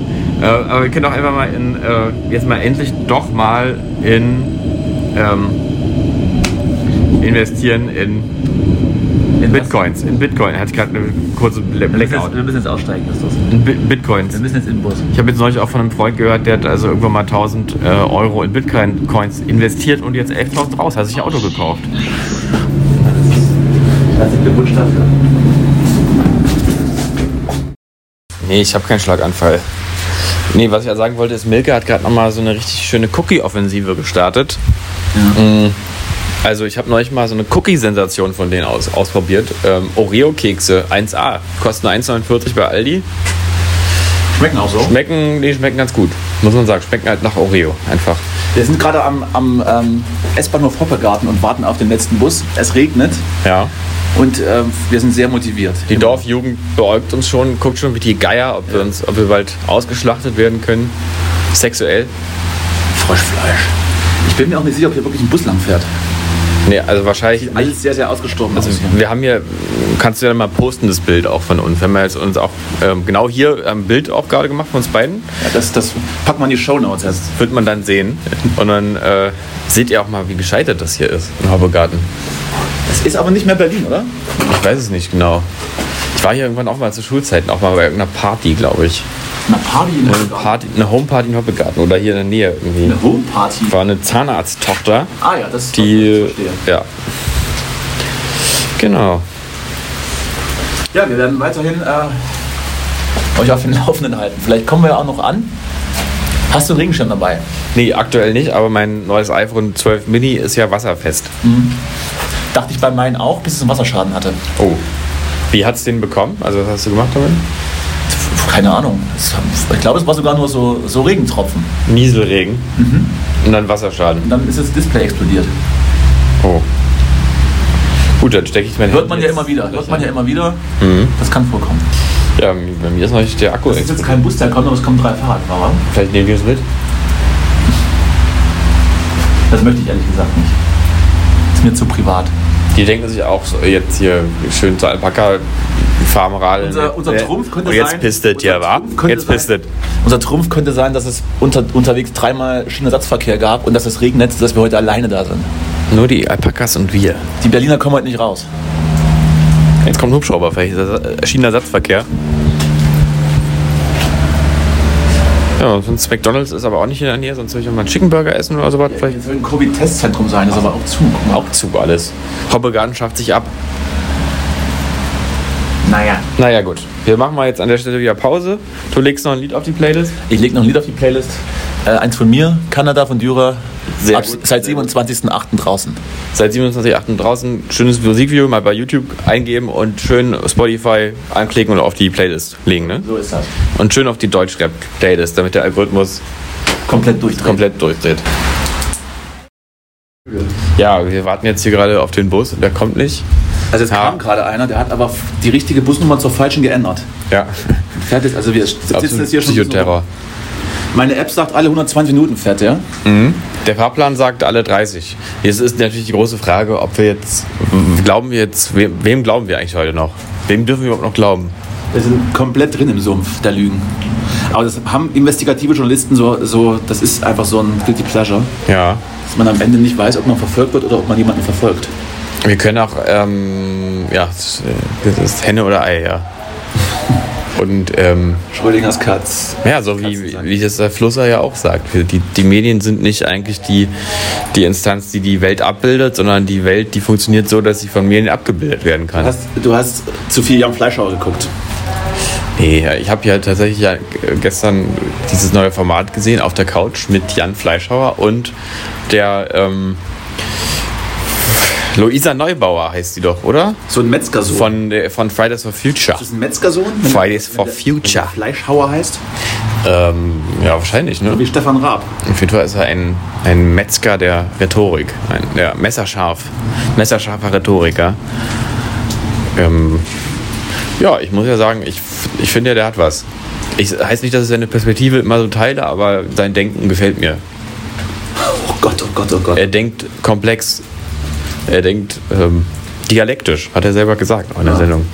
Äh, aber wir können auch einfach mal in, äh, jetzt mal endlich doch mal in, ähm, investieren in In Bitcoins. In Bitcoin. Hatte ich gerade eine kurze Bla- Wir müssen, jetzt, Blackout. wir müssen jetzt aussteigen, Justus. In Bi- Bitcoins. Wir müssen jetzt in den Bus. Ich habe jetzt neulich auch von einem Freund gehört, der hat also irgendwann mal 1000 äh, Euro in Bitcoin-Coins investiert und jetzt 11.000 raus, hat sich ein Auto gekauft. Herzlichen Glückwunsch dafür. Nee, ich habe keinen Schlaganfall. Nee, was ich ja sagen wollte, ist, Milke hat gerade nochmal so eine richtig schöne Cookie-Offensive gestartet. Mm, Also ich habe neulich mal so eine Cookie-Sensation von denen aus, ausprobiert. Ähm, Oreo-Kekse 1A, kosten 1,49 bei Aldi. Schmecken auch so. Schmecken, die schmecken ganz gut, muss man sagen. Schmecken halt nach Oreo, einfach. Wir sind gerade am, am ähm, S-Bahnhof Hoppegarten und warten auf den letzten Bus. Es regnet Ja. und ähm, wir sind sehr motiviert. Die Dorfjugend beäugt uns schon, guckt schon wie die Geier, ob wir, uns, ob wir bald ausgeschlachtet werden können. Sexuell. Froschfleisch. Ich bin mir auch nicht sicher, ob hier wirklich ein Bus lang fährt. Nee, also wahrscheinlich nicht. Alles sehr, sehr ausgestorben Also aus hier. wir haben hier, kannst du ja mal posten, das Bild auch von uns. Wir haben ja jetzt uns auch ähm, genau hier ein Bild auch gerade gemacht von uns beiden. Ja, das, das packt man in die Shownotes erst. Wird man dann sehen. Und dann äh, seht ihr auch mal, wie gescheitert das hier ist im Hoppegarten. Es ist aber nicht mehr Berlin, oder? Ich weiß es nicht genau. Ich war hier irgendwann auch mal zu Schulzeiten, auch mal bei irgendeiner Party, glaube ich. Eine Party in Eine, Party, eine Homeparty in Hoppegarten oder hier in der Nähe irgendwie. Eine Homeparty. War eine Zahnarzttochter, Ah ja, das die. das verstehe. Ja. Genau. Ja, wir werden weiterhin äh, euch auf den Laufenden halten. Vielleicht kommen wir ja auch noch an. Hast du einen Regenschirm dabei? Nee, aktuell nicht, aber mein neues iPhone 12 Mini ist ja wasserfest. Dachte ich bei meinen auch, bis es einen Wasserschaden hatte. Oh. Wie hat's den bekommen? Also was hast du gemacht damit? Keine Ahnung. Es, ich glaube, es war sogar nur so, so Regentropfen. Nieselregen. Und dann Wasserschaden. Und dann ist das Display explodiert. Oh. Gut, dann stecke ich mein Hört man ja immer wieder. Hört man ja immer wieder. Mhm. Das kann vorkommen. Ja, bei mir ist noch nicht der Akku Das ist jetzt kein Bus, der kommt, aber es kommen drei Fahrradfahrer. Vielleicht nehmen wir es mit. Das möchte ich ehrlich gesagt nicht. Ist mir zu privat. Die denken sich auch so, jetzt hier schön zur Alpaka-Farm radeln. Unser- unser Trumpf könnte Und jetzt sein- pistet ja, wa? Jetzt sein- pistet. Unser Trumpf könnte sein, dass es unter, unterwegs dreimal Schienenersatzverkehr gab und dass es regnet, dass wir heute alleine da sind. Nur die Alpakas und wir. Die Berliner kommen heute nicht raus. Jetzt kommt ein Hubschrauber, vielleicht ist das äh, Schienenersatzverkehr. Ja, sonst McDonalds ist aber auch nicht in der Nähe, sonst will ich mal einen Chicken Burger essen oder sowas. Vielleicht Jetzt soll ein Covid-Testzentrum sein, das ist aber auch zu. Mal. auch zu alles. Hobbegarten schafft sich ab. Naja. Naja, gut. Wir machen mal jetzt an der Stelle wieder Pause. Du legst noch ein Lied auf die Playlist. Ich lege noch ein Lied auf die Playlist. Äh, eins von mir, Kanada von Dürer. Sehr Ab, gut. seit 27.08. draußen. Seit 27.8. draußen. Schönes Musikvideo mal bei YouTube eingeben und schön Spotify anklicken und auf die Playlist legen. Ne? So ist das. Und schön auf die Deutschrap-Playlist, damit der Algorithmus Komplett durchdrehen. komplett durchdreht. Ja, wir warten jetzt hier gerade auf den Bus und der kommt nicht. Also es Ja. kam gerade einer, der hat aber die richtige Busnummer zur falschen geändert. Ja, Fährt jetzt, also wir sitzen jetzt hier schon. Psychoterror. Meine App sagt, alle 120 Minuten fährt der. Der Fahrplan sagt alle 30. Jetzt ist natürlich die große Frage, ob wir jetzt, glauben wir jetzt, wem, wem glauben wir eigentlich heute noch? Wem dürfen wir überhaupt noch glauben? Wir sind komplett drin im Sumpf der Lügen. Aber das haben investigative Journalisten so, so das ist einfach so ein Guilty Pleasure, Ja. dass man am Ende nicht weiß, ob man verfolgt wird oder ob man jemanden verfolgt. Wir können auch, ähm, ja, das das ist Henne oder Ei, ja. Und, ähm, Schrödingers Katz. ja, so wie, wie das der Flusser ja auch sagt. Die, die Medien sind nicht eigentlich die, die Instanz, die die Welt abbildet, sondern die Welt, die funktioniert so, dass sie von Medien abgebildet werden kann. Du hast, du hast zu viel Jan Fleischhauer geguckt. Nee, ich habe ja tatsächlich ja gestern dieses neue Format gesehen auf der Couch mit Jan Fleischhauer und der ähm, Luisa Neubauer heißt sie doch, oder? So ein Metzgersohn. Von, von Fridays for Future. ist das ein Metzgersohn? Wenn Fridays der- for der- Future. Wenn der Fleischhauer heißt? Ähm, ja, wahrscheinlich, ne? Wie Stefan Raab. Auf jeden Fall ist er ein, ein Metzger der Rhetorik. Ein ja, messerscharf. Messerscharfer Rhetoriker. Ähm, ja, ich muss ja sagen, ich, ich finde, ja, der hat was. Ich heißt nicht, dass ich seine Perspektive immer so teile, aber sein Denken gefällt mir. Oh Gott, oh Gott, oh Gott. Er denkt komplex. Er denkt ähm, dialektisch, hat er selber gesagt in der Ja. Sendung.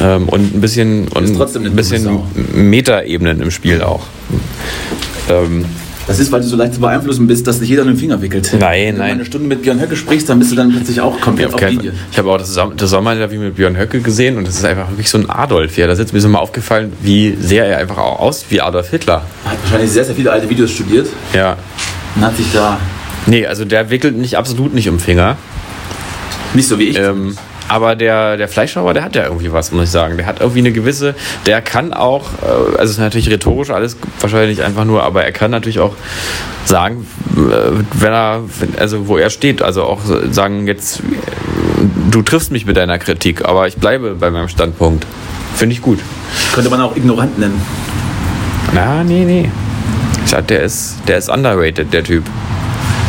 Ähm, und ein bisschen, und ein bisschen Metaebenen im Spiel auch. Ähm, Das ist, weil du so leicht zu beeinflussen bist, dass dich jeder an den Finger wickelt. Nein, Wenn du nein. eine Stunde mit Björn Höcke sprichst, dann bist du dann plötzlich auch komplett auf. Linie. Ich habe auch das, das Sommerinterview mit Björn Höcke gesehen und das ist einfach wirklich so ein Adolf. Ja, da ist mir so mal aufgefallen, wie sehr er einfach auch aussieht wie Adolf Hitler. Hat wahrscheinlich sehr, sehr viele alte Videos studiert Ja. und hat sich da Nee, also der wickelt mich absolut nicht um Finger. nicht so wie ich. Ähm, aber der, der Fleischhauer, der hat ja irgendwie was, muss ich sagen. Der hat irgendwie eine gewisse, der kann auch, äh, also es ist natürlich rhetorisch alles wahrscheinlich einfach nur, aber er kann natürlich auch sagen, äh, wenn er, also wo er steht, also auch sagen jetzt, du triffst mich mit deiner Kritik, aber ich bleibe bei meinem Standpunkt. Finde ich gut. Könnte man auch ignorant nennen. Na, nee, nee. Ich sag, der ist, der ist underrated, der Typ.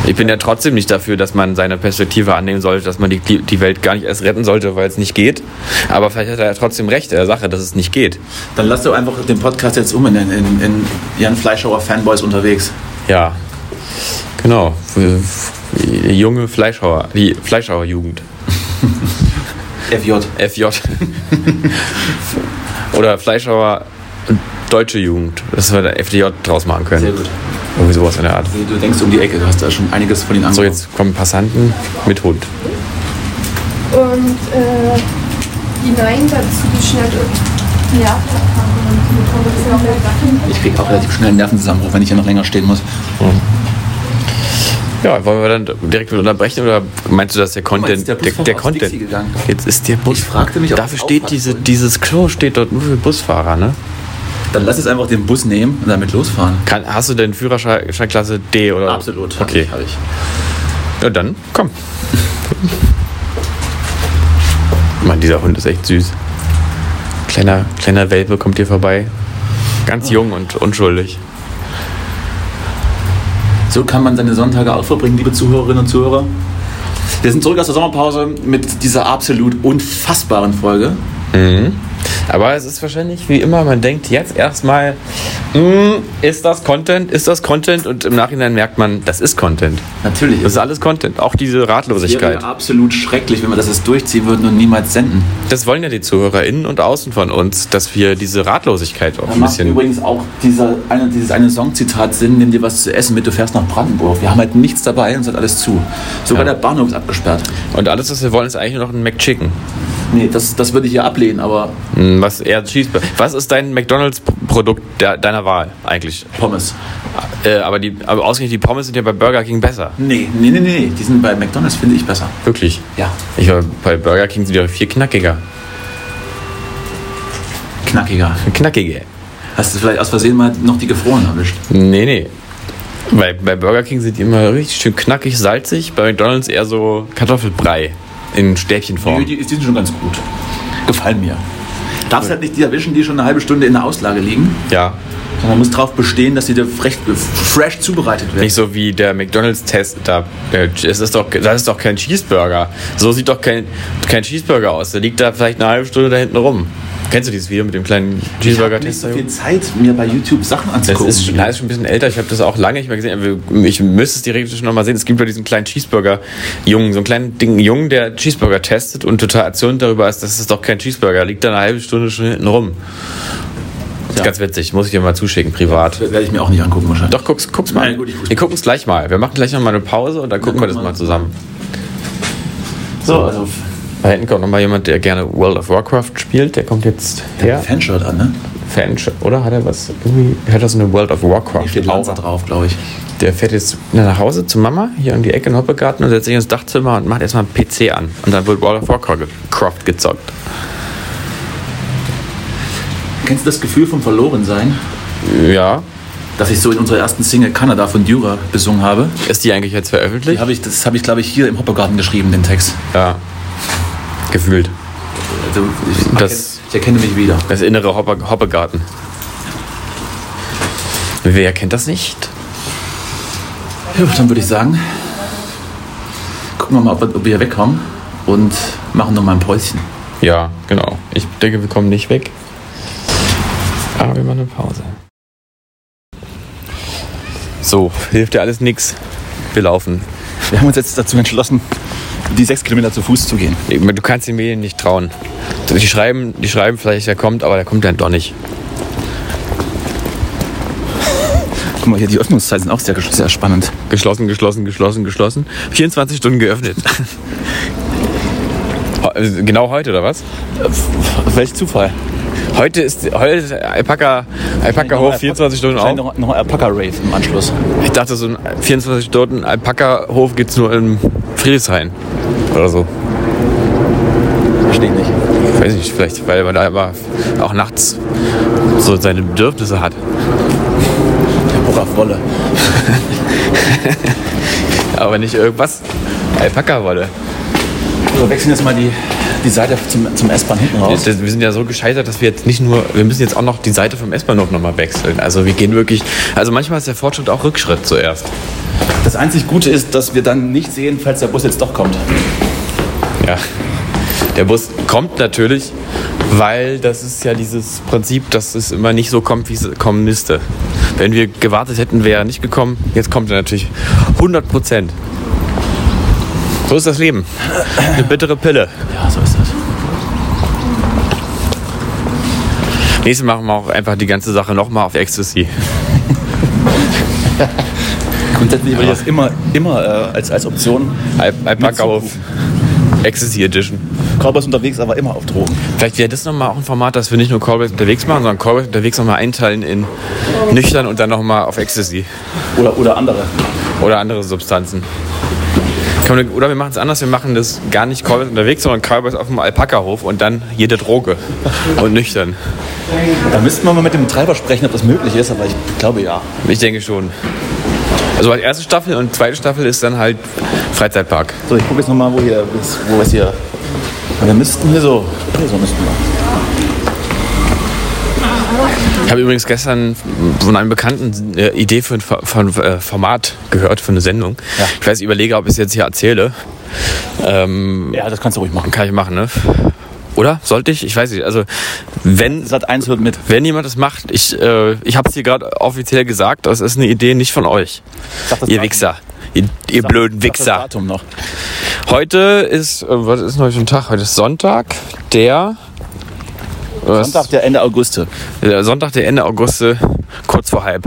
Ich bin ja trotzdem nicht dafür, dass man seine Perspektive annehmen sollte, dass man die, die Welt gar nicht erst retten sollte, weil es nicht geht. Aber vielleicht hat er ja trotzdem recht in der Sache, dass es nicht geht. Dann lass doch einfach den Podcast jetzt umbenennen in, in Jan Fleischhauer Fanboys unterwegs. Ja. Genau. Die junge Fleischhauer, die Fleischhauer-Jugend. FJ. FJ. Oder Fleischhauer Deutsche Jugend. Dass wir da FDJ draus machen können. Sehr gut. Irgendwie sowas in der Art. Du denkst um die Ecke, du hast da schon einiges von den anderen. So, jetzt kommen Passanten mit Hund. Und äh, hinein dazu geschneit und ja, Ich krieg auch relativ schnell einen Nervenzusammenbruch, wenn ich hier noch länger stehen muss. Ja, wollen wir dann direkt mit unterbrechen oder meinst du, dass der Content. ist der der, Busfahrer der Content. Jetzt ist der Bus. Ich fragte mich, ob Dafür steht diese, dieses Klo steht dort nur für Busfahrer, ne? Dann lass jetzt einfach den Bus nehmen und damit losfahren. Kann, hast du denn Führerschein Klasse D oder? Absolut. Okay. Ich, hab ich. Ja, dann komm. Mann, dieser Hund ist echt süß. Kleiner, kleiner Welpe kommt hier vorbei. Ganz jung und unschuldig. So kann man seine Sonntage auch verbringen, liebe Zuhörerinnen und Zuhörer. Wir sind zurück aus der Sommerpause mit dieser absolut unfassbaren Folge. Aber es ist wahrscheinlich wie immer, man denkt jetzt erstmal, "Mm, ist das Content, ist das Content? Und im Nachhinein merkt man, das ist Content. Natürlich. Das ist alles Content, auch diese wäre Ratlosigkeit. ja absolut schrecklich, wenn wir das jetzt durchziehen würden und niemals senden. Das wollen ja die ZuhörerInnen und außen von uns, dass wir diese Ratlosigkeit auch Da ein bisschen. übrigens auch dieser, eine, dieses eine Songzitat Sinn, nimm dir was zu essen mit, du fährst nach Brandenburg. Wir haben halt nichts dabei und es hat alles zu. Sogar Ja. der Bahnhof ist abgesperrt. Und alles, was wir wollen, ist eigentlich nur noch ein McChicken. Nee, das, das würde ich hier ablehnen, aber Hm, Was eher Cheeseburger. Was ist dein McDonalds-Produkt deiner Wahl eigentlich? Pommes. Äh, aber, die, aber ausgerechnet die Pommes sind ja bei Burger King besser. Nee, nee, nee, nee. Die sind bei McDonalds, finde ich, besser. Wirklich. Ja. Ich war bei Burger King sind die viel knackiger. Knackiger. Knackiger. Hast du vielleicht aus Versehen mal noch die gefroren erwischt? Nee, nee. Bei, bei Burger King sind die immer richtig schön knackig, salzig. Bei McDonalds eher so Kartoffelbrei in Stäbchenform. Die, die sind schon ganz gut. Gefallen mir. Darfst halt nicht die erwischen, die schon eine halbe Stunde in der Auslage liegen, Ja. sondern muss darauf bestehen, dass sie dir fresh, fresh zubereitet werden. Nicht so wie der McDonalds-Test da. Der- Es ist doch, das ist doch kein Cheeseburger. So sieht doch kein, kein Cheeseburger aus. Der liegt da vielleicht eine halbe Stunde da hinten rum. Kennst du dieses Video mit dem kleinen ich habe nicht so viel Zeit, mir bei YouTube Sachen Das anzugucken. ist, schon- das ist schon ein bisschen älter. Ich habe das auch lange nicht mehr gesehen. Ich müsste es direkt schon noch mal sehen. Es gibt ja diesen kleinen Cheeseburger-Jungen, so einen kleinen Ding Jungen, der Cheeseburger testet und total erzürnt darüber ist, das ist doch kein Cheeseburger. Liegt da eine halbe Stunde schon hinten rum. Das ist Ja. ganz witzig. Muss ich dir mal zuschicken, privat. Werde ich mir auch nicht angucken wahrscheinlich. Doch, guck's, guck's mal. Nein, gut, wir gucken es gleich mal. Wir machen gleich noch mal eine Pause und dann gucken wir das mal zusammen. So, also Da hinten kommt noch mal jemand, der gerne World of Warcraft spielt. Der kommt jetzt her. Fanshirt an, ne? Fan, oder? Hat er was? Irgendwie hat er so eine World of Warcraft. Hier steht Lanza drauf, glaube ich. Der fährt jetzt nach Hause zu Mama, hier um die Ecke in Hoppegarten und setzt sich ins Dachzimmer und macht erstmal einen PC an. Und dann wird World of Warcraft gezockt. Kennst du das Gefühl vom Verlorensein, Ja. das ich so in unserer ersten Single Kanada von Dura besungen habe? Ist die eigentlich jetzt Die veröffentlicht? hab ich, das habe ich, glaube ich, hier im Hoppergarten geschrieben, den Text. Ja. Gefühlt. Also ich, Das- ich erkenne mich wieder. Das innere Hoppe Hoppegarten. Wer kennt das nicht? Ja, dann würde ich sagen, gucken wir mal, ob wir, ob wir hier wegkommen und machen noch mal ein Päuschen. Ja, genau. Ich denke, wir kommen nicht weg. Aber wir machen eine Pause. So, hilft dir alles nix. Wir laufen. Wir haben uns jetzt dazu entschlossen, die sechs Kilometer zu Fuß zu gehen. Du kannst den Medien nicht trauen. Die schreiben, die schreiben vielleicht, er kommt, aber der kommt dann doch nicht. Guck mal, hier die Öffnungszeiten sind auch sehr, sehr spannend. Geschlossen, geschlossen, geschlossen, geschlossen. 24 Stunden geöffnet. He- genau heute, oder was? Welch Zufall. Heute ist, heute Alpaka, Alpaka Hof 24 Stunden auf. noch, noch ein Alpaka-Rave im Anschluss. Ich dachte, so ein 24 Stunden Alpaka Hof gibt es nur in Friedrichshain. Oder so. Verstehe nicht. Weiß nicht, vielleicht, weil man da immer auch nachts so seine Bedürfnisse hat. Der Bock auf Wolle. Aber nicht irgendwas. Alpaka-Wolle. Wir wechseln jetzt mal die, die Seite zum, zum S-Bahn hinten raus. Das- Wir sind ja so gescheitert, dass wir jetzt nicht nur, wir müssen jetzt auch noch die Seite vom S-Bahnhof nochmal wechseln. Also wir gehen wirklich, also manchmal ist der Fortschritt auch Rückschritt zuerst. Das einzig Gute ist, dass wir dann nicht sehen, falls der Bus jetzt doch kommt. Ja. Der Bus kommt natürlich, weil das ist ja dieses Prinzip, dass es immer nicht so kommt, wie es kommen müsste. Wenn wir gewartet hätten, wäre er nicht gekommen. Jetzt kommt er natürlich 100 Prozent. So ist das Leben. Eine bittere Pille. Ja, so ist das. Nächstes Mal machen wir auch einfach die ganze Sache nochmal auf Ecstasy. Grundsätzlich würde ich das immer, immer äh, als, als Option. Al Alpaka auf Ecstasy Edition. Cowboys unterwegs, aber immer auf Drogen. Vielleicht wäre das nochmal auch ein Format, dass wir nicht nur Callbacks unterwegs machen, sondern Callbacks unterwegs nochmal einteilen in nüchtern und dann nochmal auf Ecstasy. Oder, oder andere. Oder andere Substanzen. Man- Oder wir machen es anders, wir machen das gar nicht Callbacks unterwegs, sondern Callbacks auf dem Alpaka-Hof und dann jede Droge. Und nüchtern. Da müssten wir mal mit dem Betreiber sprechen, ob das möglich ist, aber ich glaube ja. Ich denke schon. Also als erste Staffel und zweite Staffel ist dann halt Freizeitpark. So, ich gucke jetzt nochmal, wo hier ist, wo ist hier. Wir müssten hier so. Hier so müssten wir. Ich habe übrigens gestern von einem Bekannten eine Idee für ein von, äh, Format gehört, für eine Sendung. Ja. Ich weiß, ich überlege, ob ich es jetzt hier erzähle. Ähm, Ja, das kannst du ruhig machen. Kann ich machen, ne? Oder? Sollte ich? Ich weiß nicht. Also, wenn, Sat 1 hört mit. wenn jemand das macht, ich, äh, ich habe es hier gerade offiziell gesagt, das ist eine Idee nicht von euch. Ihr. Wichser. Ihr, ihr blöden Sag das Wichser. Datum noch. Heute ist, äh, was ist denn heute für ein Tag? Heute ist Sonntag, der. Was? Sonntag, der Ende August. Der Sonntag, der Ende August, kurz vor halb.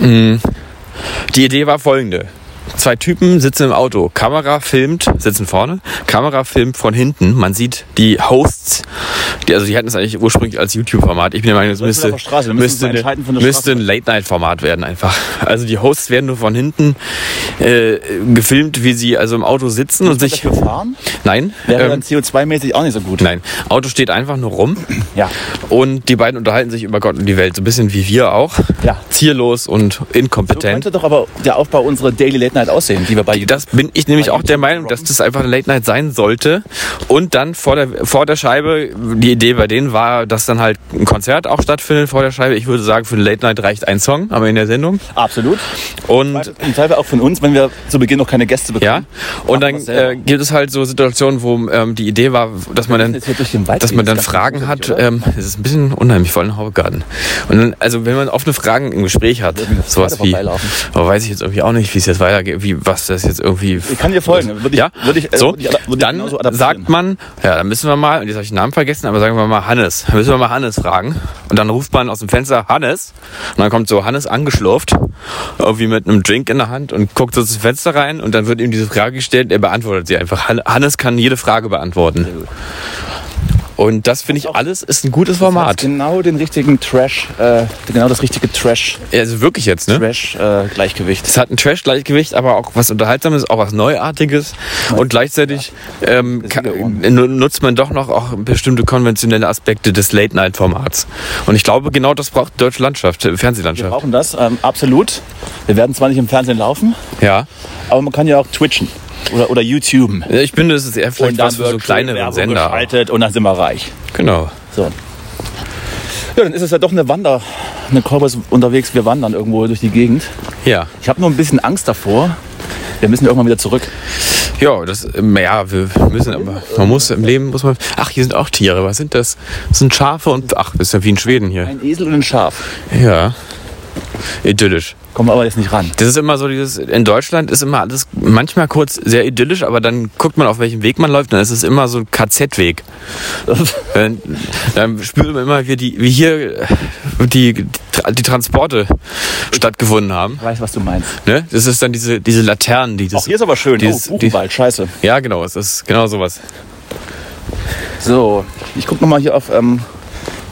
Mm. Die Idee war folgende. Zwei Typen sitzen im Auto. Kamera filmt, sitzen vorne. Kamera filmt von hinten. Man sieht die Hosts. Die, also die hatten es eigentlich ursprünglich als YouTube-Format. Ich bin der Meinung, das müsste, müsste, müsste ein Late-Night-Format werden einfach. Also die Hosts werden nur von hinten äh, gefilmt, wie sie also im Auto sitzen und sich... dafür fahren? Nein, Wäre ähm, dann CO2-mäßig auch nicht so gut. nein. Auto steht einfach nur rum. Ja. Und die beiden unterhalten sich über Gott und die Welt, so ein bisschen wie wir auch. Ja. Zierlos und So inkompetent. könnte doch aber der Aufbau unserer Daily Late Night aussehen, die wir bei das bin ich nämlich auch der Meinung, dass das einfach eine Late Night sein sollte. Und dann vor der, vor der Scheibe, die Idee bei denen war, dass dann halt ein Konzert auch stattfindet vor der Scheibe. Ich würde sagen, für eine Late Night reicht ein Song, aber in der Sendung. Absolut. Und Im Teil auch von uns, wenn wir zu Beginn noch keine Gäste bekommen. ja, und dann äh, gibt es halt so Situationen, wo ähm, die Idee war, dass man dann dass man dann Fragen hat. Ähm, das ist ein bisschen unheimlich, vor allem im Haugarten. Und dann, also wenn man offene Fragen im Gespräch hat, sowas wie, aber weiß ich jetzt irgendwie auch nicht, wie es jetzt weitergeht, wie was das jetzt irgendwie. Ich kann dir folgen. Würde ich, ja, würde ich, äh, so, würde ich, würde ich dann sagt man, ja, dann müssen wir mal, und jetzt habe ich den Namen vergessen, aber sagen wir mal Hannes. Dann müssen wir mal Hannes fragen. Und dann ruft man aus dem Fenster Hannes. Und dann kommt so Hannes angeschlurft, irgendwie mit einem Drink in der Hand und guckt so ins Fenster rein und dann wird ihm diese Frage gestellt, er beantwortet sie einfach. Han- Hannes kann jede Frage beantworten. Und das finde ich alles ist ein gutes Format. genau den richtigen Trash, äh, genau das richtige Trash, Also wirklich jetzt, ne? Trash äh. Es hat ein Trash-Gleichgewicht, aber auch was Unterhaltsames, auch was Neuartiges. Und gleichzeitig ähm, kann, nutzt man doch noch auch bestimmte konventionelle Aspekte des Late-Night-Formats. Und ich glaube, genau das braucht die deutsche Landschaft, äh, Wir Fernsehlandschaft. brauchen das, ähm, absolut. Wir werden zwar nicht im Fernsehen laufen, Ja. aber man kann ja auch twitchen oder, oder YouTuben. Ich finde, es ist eher vielleicht was für so kleinere Werbung Sender. geschaltet und dann sind wir reich. Genau. So. Ja, dann ist es ja doch eine Wander, eine Cowboys unterwegs. Wir wandern irgendwo durch die Gegend. Ja. Ich habe nur ein bisschen Angst davor. Wir müssen irgendwann wieder zurück. Ja, das, ähm, ja, wir müssen, aber man muss im Leben, muss man, ach, hier sind auch Tiere, was sind das? Das sind Schafe und, ach, das ist ja wie in Schweden hier. Ein Esel und ein Schaf. Ja. Idyllisch. Kommen wir aber jetzt nicht ran. Das ist immer so dieses, in Deutschland ist immer alles manchmal kurz sehr idyllisch, aber dann guckt man, auf welchem Weg man läuft, dann ist es immer so ein KZ-Weg. Dann, dann spürt man immer, wie, die, wie hier die, die, die Transporte stattgefunden haben. Ich weiß, was du meinst. Ne? Das ist dann diese, diese Laternen, die das. Auch hier ist aber schön. Dieses- oh, Buchenwald, scheiße. Ja, genau, es ist genau sowas. So, ich gucke nochmal hier auf, ähm,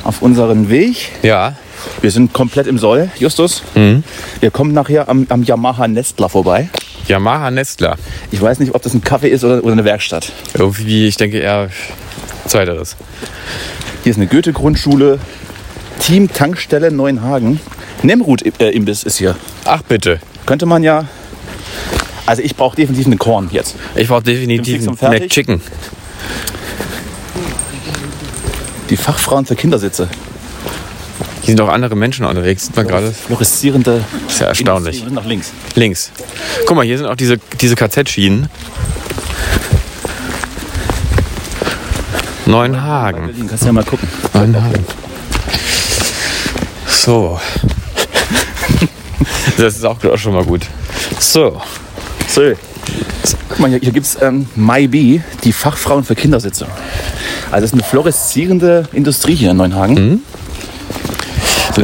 auf unseren Weg. Ja. Wir sind komplett im Soll, Justus. Mhm. Wir kommen nachher am, am Yamaha Nestler vorbei. Yamaha Nestler. Ich weiß nicht, ob das ein Café ist oder, oder eine Werkstatt. Irgendwie, ich denke eher zweiteres. Hier ist eine Goethe-Grundschule. Team Tankstelle Neuenhagen. Nemrut-Imbiss ist hier. Ach bitte. Könnte man ja. Also ich brauche definitiv eine Korn jetzt. Ich brauche definitiv einen? McChicken. Die Fachfrauen für Kindersitze. Hier sind auch andere Menschen unterwegs. Sieht man gerade. Florissierende. Das ist ja erstaunlich. Sind nach links. Links. Guck mal, hier sind auch diese, diese KZ-Schienen. Neuenhagen. Berlin, kannst du ja mal gucken. Neuenhagen. So. Das ist auch schon mal gut. So. So. Guck mal, hier, hier gibt es ähm, MyBee, die Fachfrauen für Kindersitze. Also es ist eine florissierende Industrie hier in Neuenhagen.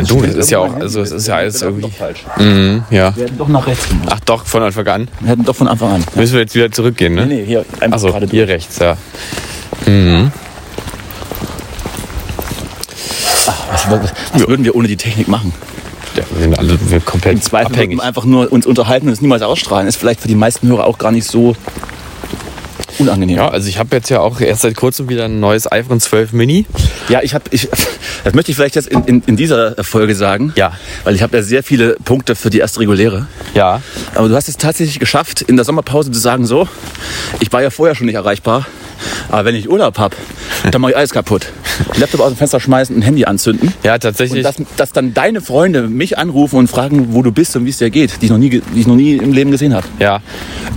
Du, das ist ja auch, also es ist ja alles Doch irgendwie. falsch. Mhm, ja. Wir hätten doch nach rechts gemacht. Ach doch, von Anfang an. Wir hätten doch von Anfang an. Müssen wir jetzt wieder zurückgehen, ne? Nee, nee, hier einfach Achso, gerade hier rechts, ja. Was, was, was würden wir ohne die Technik machen? ja wir sind alle wir Im komplett Zweifel würden abhängig. wir einfach nur uns unterhalten und es niemals ausstrahlen. Ist vielleicht für die meisten Hörer auch gar nicht so unangenehm. Ja, also ich habe jetzt ja auch erst seit kurzem wieder ein neues iPhone 12 Mini. Ja, ich habe, ich, das möchte ich vielleicht jetzt in, in, in dieser Folge sagen. Ja. Weil ich habe ja sehr viele Punkte für die erste reguläre. Ja. Aber du hast es tatsächlich geschafft, in der Sommerpause zu sagen, so, ich war ja vorher schon nicht erreichbar. Aber wenn ich Urlaub habe, dann mache ich alles kaputt. Laptop aus dem Fenster schmeißen, ein Handy anzünden. Ja, Und tatsächlich. dass, dass dann deine Freunde mich anrufen und fragen, wo du bist und wie es dir geht, die ich noch nie, die ich noch nie im Leben gesehen habe. ja,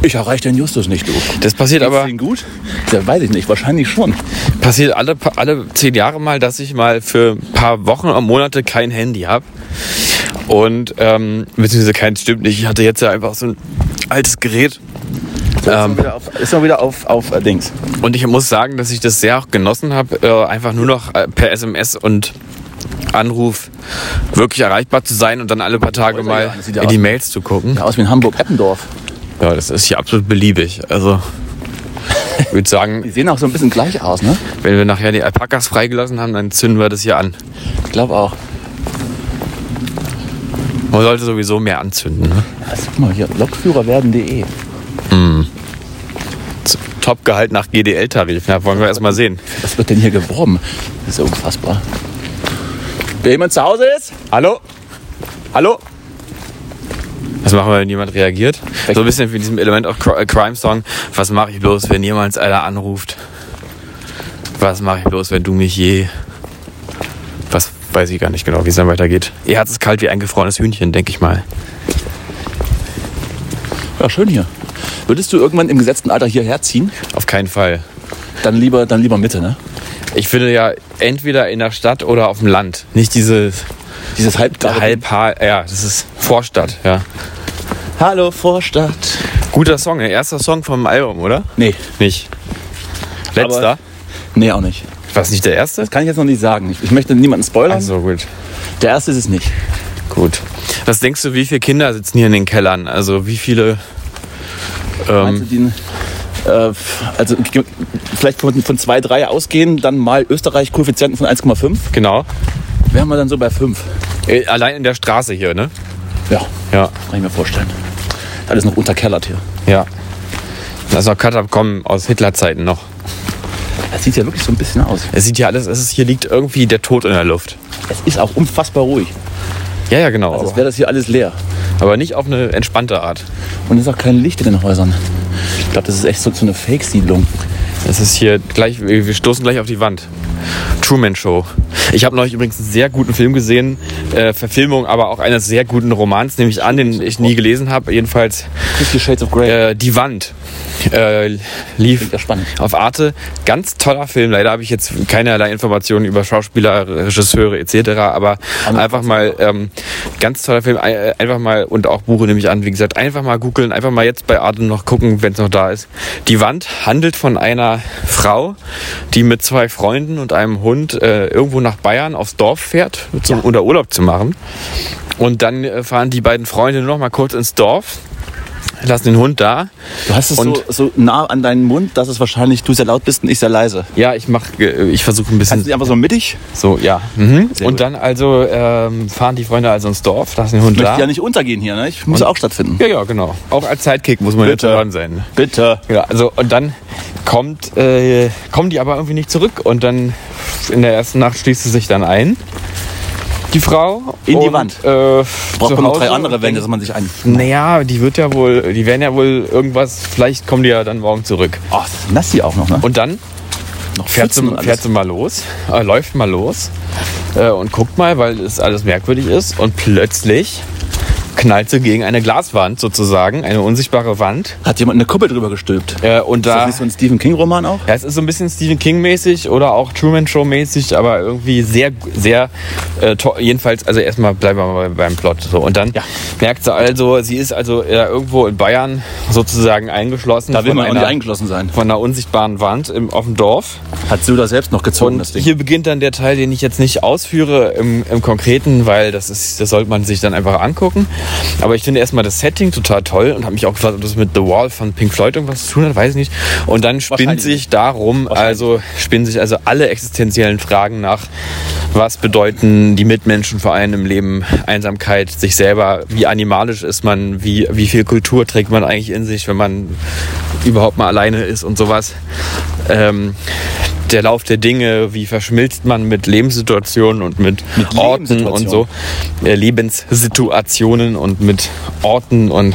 Ich erreiche den Justus nicht, du. das passiert Geht's aber denen gut? Ja, weiß ich nicht, wahrscheinlich schon. passiert alle, alle zehn Jahre mal, dass ich mal für ein paar Wochen oder Monate kein Handy habe. Und, ähm, beziehungsweise kein stimmt nicht. Ich hatte jetzt ja einfach so ein altes Gerät. So, ist Ähm. mal wieder auf, ist mal wieder auf, auf äh, Dings. Und ich muss sagen, dass ich das sehr genossen habe, äh, einfach nur noch äh, per SMS und Anruf wirklich erreichbar zu sein und dann alle paar Tage mal ja, in die. Mails zu gucken. Ja, aus wie in Hamburg-Eppendorf. Ja, das ist hier absolut beliebig. Also, ich würde Die sagen, sehen auch so ein bisschen gleich aus, ne? wenn wir nachher die Alpakas freigelassen haben, dann zünden wir das hier an. Ich glaube auch. Man sollte sowieso mehr anzünden. Ne? Ja, guck mal hier, Lokführerwerden.de. Top-Gehalt nach GDL-Tarif. Ja, wollen wir erst mal sehen. Was wird denn hier geworben? Das ist ja unfassbar. Wer jemand zu Hause ist? Hallo? Hallo? Was machen wir, wenn jemand reagiert? So ein bisschen wie in diesem Element of Cri- äh, Crime Song. Was mache ich bloß, wenn jemals einer anruft? Was mache ich bloß, wenn du mich je... Was weiß ich gar nicht genau, wie es dann weitergeht. Ihr Herz ist kalt wie ein gefrorenes Hühnchen, denke ich mal. Ja, schön hier. Würdest du irgendwann im gesetzten Alter hierher ziehen? Auf keinen Fall. Dann lieber, dann lieber Mitte, ne? Ich finde ja entweder in der Stadt oder auf dem Land. Nicht diese Dieses halb halb, ja, das ist Vorstadt, ja. Hallo Vorstadt. Guter Song, der erster Song vom Album, oder? Nee, Nicht. Letzter? Aber- nee, auch nicht. War es nicht der erste? Das kann ich jetzt noch nicht sagen. Ich, ich möchte niemanden spoilern. Also gut. Der erste ist es nicht. Gut. Was denkst du, wie viele Kinder sitzen hier in den Kellern? Also wie viele. Ähm, den, äh, also vielleicht von, von zwei, drei ausgehen, dann mal Österreich Koeffizienten von 1,5. genau. Wären wir dann so bei 5. Äh, Allein in der Straße hier, ne? Ja, Ja. kann ich mir vorstellen. Alles noch unterkellert hier. Ja. Da ist noch Katakomben aus Hitlerzeiten noch. Das sieht ja wirklich so ein bisschen aus. Es sieht ja alles, es ist, hier liegt irgendwie der Tod in der Luft. Es ist auch unfassbar ruhig. Ja, ja, genau. Also wäre das hier alles leer. aber nicht auf eine entspannte Art. Und es ist auch kein Licht in den Häusern. Ich glaube, das ist echt so, so eine Fake-Siedlung. Es ist hier gleich, wir wir stoßen gleich auf die Wand. Truman Show. Ich habe neulich übrigens einen sehr guten Film gesehen, äh, Verfilmung, aber auch eines sehr guten Romans, nehme ich an, den ich nie gelesen habe. Jedenfalls Fifty Shades of Grey. äh, Die Wand. Äh, lief auf Arte. Ganz toller Film. Leider habe ich jetzt keinerlei Informationen über Schauspieler, Regisseure etc. Aber einfach mal ähm, ganz toller Film. Äh, Einfach mal und auch Buche nehme ich an. Wie gesagt, einfach mal googeln. Einfach mal jetzt bei Arte noch gucken, wenn es noch da ist. Die Wand handelt von einer Frau, die mit zwei Freunden und einem Hund äh, irgendwo nach Bayern aufs Dorf fährt, zum, unter Urlaub zu machen. Und dann äh, fahren die beiden Freunde noch mal kurz ins Dorf, lassen den Hund da Du hast es so, Und- so nah an deinen Mund, dass es wahrscheinlich du sehr laut bist und ich sehr leise. Ja, ich mach, ich versuche ein bisschen Kannst du einfach so mittig? so, ja. Mhm. Und gut. dann also ähm, fahren die Freunde also ins Dorf, lassen den Hund Möchte da. ja nicht untergehen hier, ne? Ich muss auch stattfinden. ja, ja, genau. Auch als Sidekick muss man Bitte. jetzt dran sein. Bitte. Ja, also und dann kommt, äh, kommen die aber irgendwie nicht zurück und dann in der ersten Nacht schließt sie sich dann ein, die Frau. In die und, Wand. Äh, Braucht man noch drei andere Wände, dass man sich ein. Naja, die wird ja wohl, die werden ja wohl irgendwas, vielleicht kommen die ja dann morgen zurück. Oh, das ist nass hier auch noch, ne? Und dann noch fährt sie, fährt sie mal los, äh, läuft mal los äh, und guckt mal, weil es alles merkwürdig ist. Und plötzlich knallt sie gegen eine Glaswand sozusagen, eine unsichtbare Wand. Hat jemand eine Kuppel drüber gestülpt? Äh, und Ist das da, nicht so ein Stephen King-Roman auch? ja, es ist so ein bisschen Stephen King mäßig oder auch Truman Show mäßig, aber irgendwie sehr, sehr, äh, jedenfalls, also erstmal bleiben wir mal beim Plot. So. Und dann Ja. merkt sie also, sie ist also äh, irgendwo in Bayern sozusagen eingeschlossen Da will man auch nicht einer, eingeschlossen sein. von einer unsichtbaren Wand im, auf dem Dorf. Hat Söder selbst noch gezogen, Und das Ding. hier beginnt dann der Teil, den ich jetzt nicht ausführe im, im Konkreten, weil das ist, das sollte man sich dann einfach angucken. Aber ich finde erstmal das Setting total toll und habe mich auch gefragt, ob das mit The Wall von Pink Floyd irgendwas zu tun hat, weiß ich nicht. Und dann spinnt sich darum, also spinnen sich also alle existenziellen Fragen nach, was bedeuten die Mitmenschen vor allem im Leben, Einsamkeit, sich selber, wie animalisch ist man, wie, wie viel Kultur trägt man eigentlich in sich, wenn man überhaupt mal alleine ist und sowas. Ähm, der Lauf der Dinge, wie verschmilzt man mit Lebenssituationen und mit, Orten und so. Äh, Lebenssituationen und mit Orten und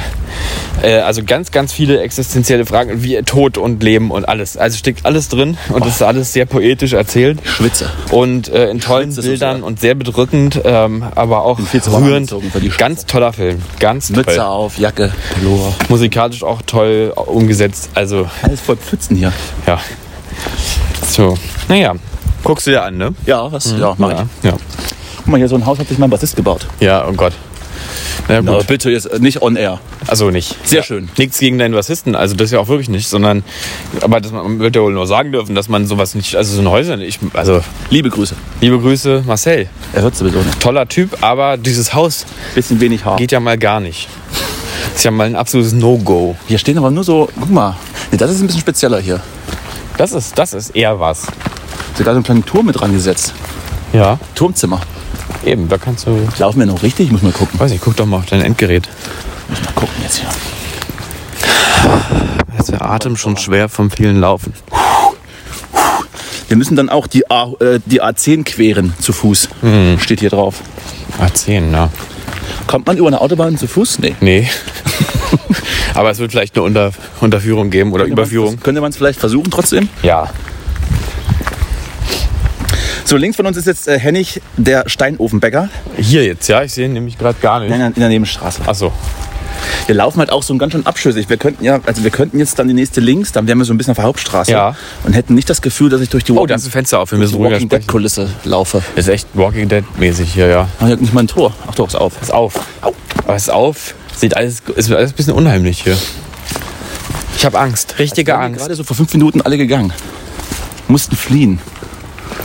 äh, also ganz, ganz viele existenzielle Fragen, wie Tod und Leben und alles. Also steckt alles drin und das ist alles sehr poetisch erzählt. Schwitze. Und äh, in tollen Schwitze so Bildern sehr. und sehr bedrückend, ähm, aber auch rührend. angezogen für die Ganz toller Film. Ganz Mütze toll. auf, Jacke, Pullover. Musikalisch auch toll umgesetzt. Also, Alles voll Pfützen hier. ja. So, naja. Guckst du dir an, ne? Ja, was? Ja, mach ich. Ja, ja. Guck mal, hier so ein Haus hat sich mein Bassist gebaut. Ja, oh Gott. Na gut. Aber bitte jetzt nicht on air. Also nicht. Sehr schön. Nichts gegen deinen Bassisten, also das ja auch wirklich nicht, sondern, aber das, man wird ja wohl nur sagen dürfen, dass man sowas nicht, also so ein Häuser nicht, also Liebe Grüße. liebe Grüße, Marcel. Er hört sowieso nicht. Toller Typ, aber dieses Haus Bisschen wenig Haar. geht ja mal gar nicht. Ist ja mal ein absolutes No-Go. Hier stehen aber nur so, guck mal. Nee, das ist ein bisschen spezieller hier. Das ist, das ist eher was. Sogar so einen kleinen Turm mit dran gesetzt. Ja. Turmzimmer. Eben, da kannst du, Laufen wir noch richtig? Ich muss mal gucken. weiß nicht, guck doch mal auf dein Endgerät. Muss mal gucken jetzt hier. Ist der Atem schon schwer vom vielen Laufen. Wir müssen dann auch die, A, äh, die A10 queren zu Fuß. Steht hier drauf. A10, ja. Kommt man über eine Autobahn zu Fuß? Nee. Nee. aber es wird vielleicht eine Unter Unterführung geben oder Überführung. Könnte man es vielleicht versuchen trotzdem? Ja. So, links von uns ist jetzt äh, Hennig, der Steinofenbäcker. Hier jetzt, ja, ich sehe ihn nämlich gerade gar nicht. In der, in der Nebenstraße. Achso. Wir laufen halt auch so ganz schön abschüssig. Wir könnten ja, also wir könnten jetzt dann die nächste links, dann wären wir so ein bisschen auf der Hauptstraße. Ja. Und hätten nicht das Gefühl, dass ich durch die Oh, da ist ein Fenster auf. Wir müssen ruhiger Walking. Dead Kulisse laufe. Ist echt Walking Dead mäßig hier, ja. Ah, hier nicht mal ein Tor. Ach doch, ist auf. Ist auf. Aber ist auf. Sieht alles, ist alles ein bisschen unheimlich hier. Ich habe Angst. Richtige die Angst. Gerade so vor fünf Minuten alle gegangen. Mussten fliehen.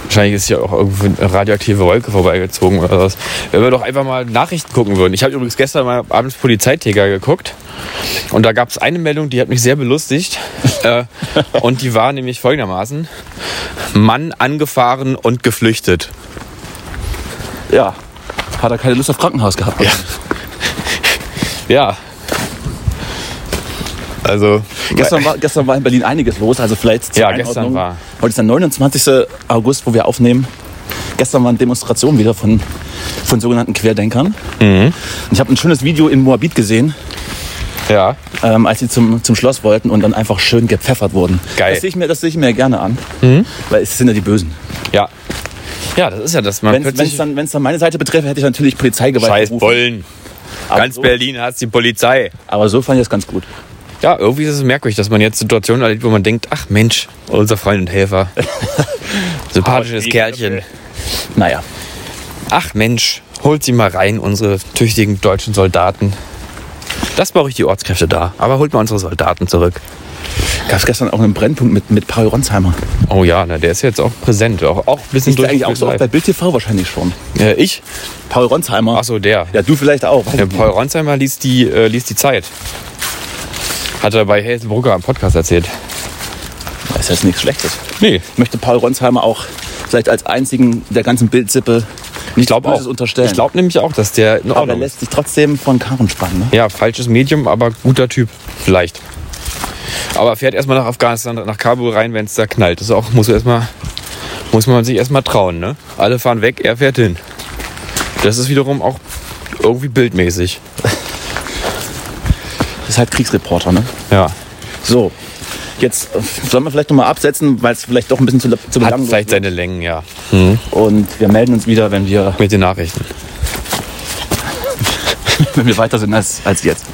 Wahrscheinlich ist hier auch irgendwo eine radioaktive Wolke vorbeigezogen oder was. Wenn wir doch einfach mal Nachrichten gucken würden. Ich habe übrigens gestern mal abends Polizeitäger geguckt. Und da gab es eine Meldung, die hat mich sehr belustigt. äh, und die war nämlich folgendermaßen. Mann angefahren und geflüchtet. Ja. Hat er keine Lust auf Krankenhaus gehabt? Ja. Ja. Also, Gestern war, gestern war in Berlin einiges los, also vielleicht zur Ja, Einordnung. gestern war- Heute ist der 29. August, wo wir aufnehmen. Gestern waren Demonstrationen wieder von, von sogenannten Querdenkern. Mhm. Ich habe ein schönes Video in Moabit gesehen, ja. ähm, als sie zum, zum Schloss wollten und dann einfach schön gepfeffert wurden. Geil. Mhm. Das sehe ich, mir- das sehe ich mir gerne an, weil es sind ja die Bösen. Ja. Ja, das ist ja das. Man Wenn es dann, wenn's dann meine Seite betreffe, hätte ich natürlich Polizeigewalt Scheiß berufen. Bullen. Aber Ganz so, Berlin hat die Polizei. Aber so fand ich das ganz gut. Ja, irgendwie ist es merkwürdig, dass man jetzt Situationen erlebt, wo man denkt, ach Mensch, unser Freund und Helfer. Sympathisches Kerlchen. Naja, Ach Mensch, holt sie mal rein, unsere tüchtigen deutschen Soldaten. Das brauche ich die Ortskräfte da. Aber holt mal unsere Soldaten zurück. gab es gestern auch einen Brennpunkt mit, mit Paul Ronsheimer. Oh ja, na, der ist jetzt auch präsent. Auch, auch ein bisschen der eigentlich auch so oft bei. Bild TV wahrscheinlich schon. äh, Ich? Paul Ronsheimer. Ach so, der. Ja, du vielleicht auch. Ja. Paul Ronsheimer liest die, äh, liest die Zeit. Hat er bei Helsenbrugger am Podcast erzählt. Das ist jetzt nichts Schlechtes. Nee, Ich möchte Paul Ronsheimer auch vielleicht als einzigen der ganzen Bildsippe ich glaube Böses auch. unterstellen. Ich glaube nämlich auch, dass der in aber er Ordnung ist. lässt sich trotzdem von Karren spannen. Ne? Ja, falsches Medium, aber guter Typ. Vielleicht. Aber fährt erstmal nach Afghanistan, nach Kabul rein, wenn es da knallt. Das ist auch, muss, erstmal, muss man sich erstmal trauen. Ne? Alle fahren weg, er fährt hin. Das ist wiederum auch irgendwie bildmäßig. Das ist halt Kriegsreporter. Ne? Ja. So, jetzt äh, sollen wir vielleicht nochmal absetzen, weil es vielleicht doch ein bisschen zu, zu Hat vielleicht wird. seine Längen, ja. Und wir melden uns wieder, wenn wir, Mit den Nachrichten. wenn wir weiter sind als, als jetzt.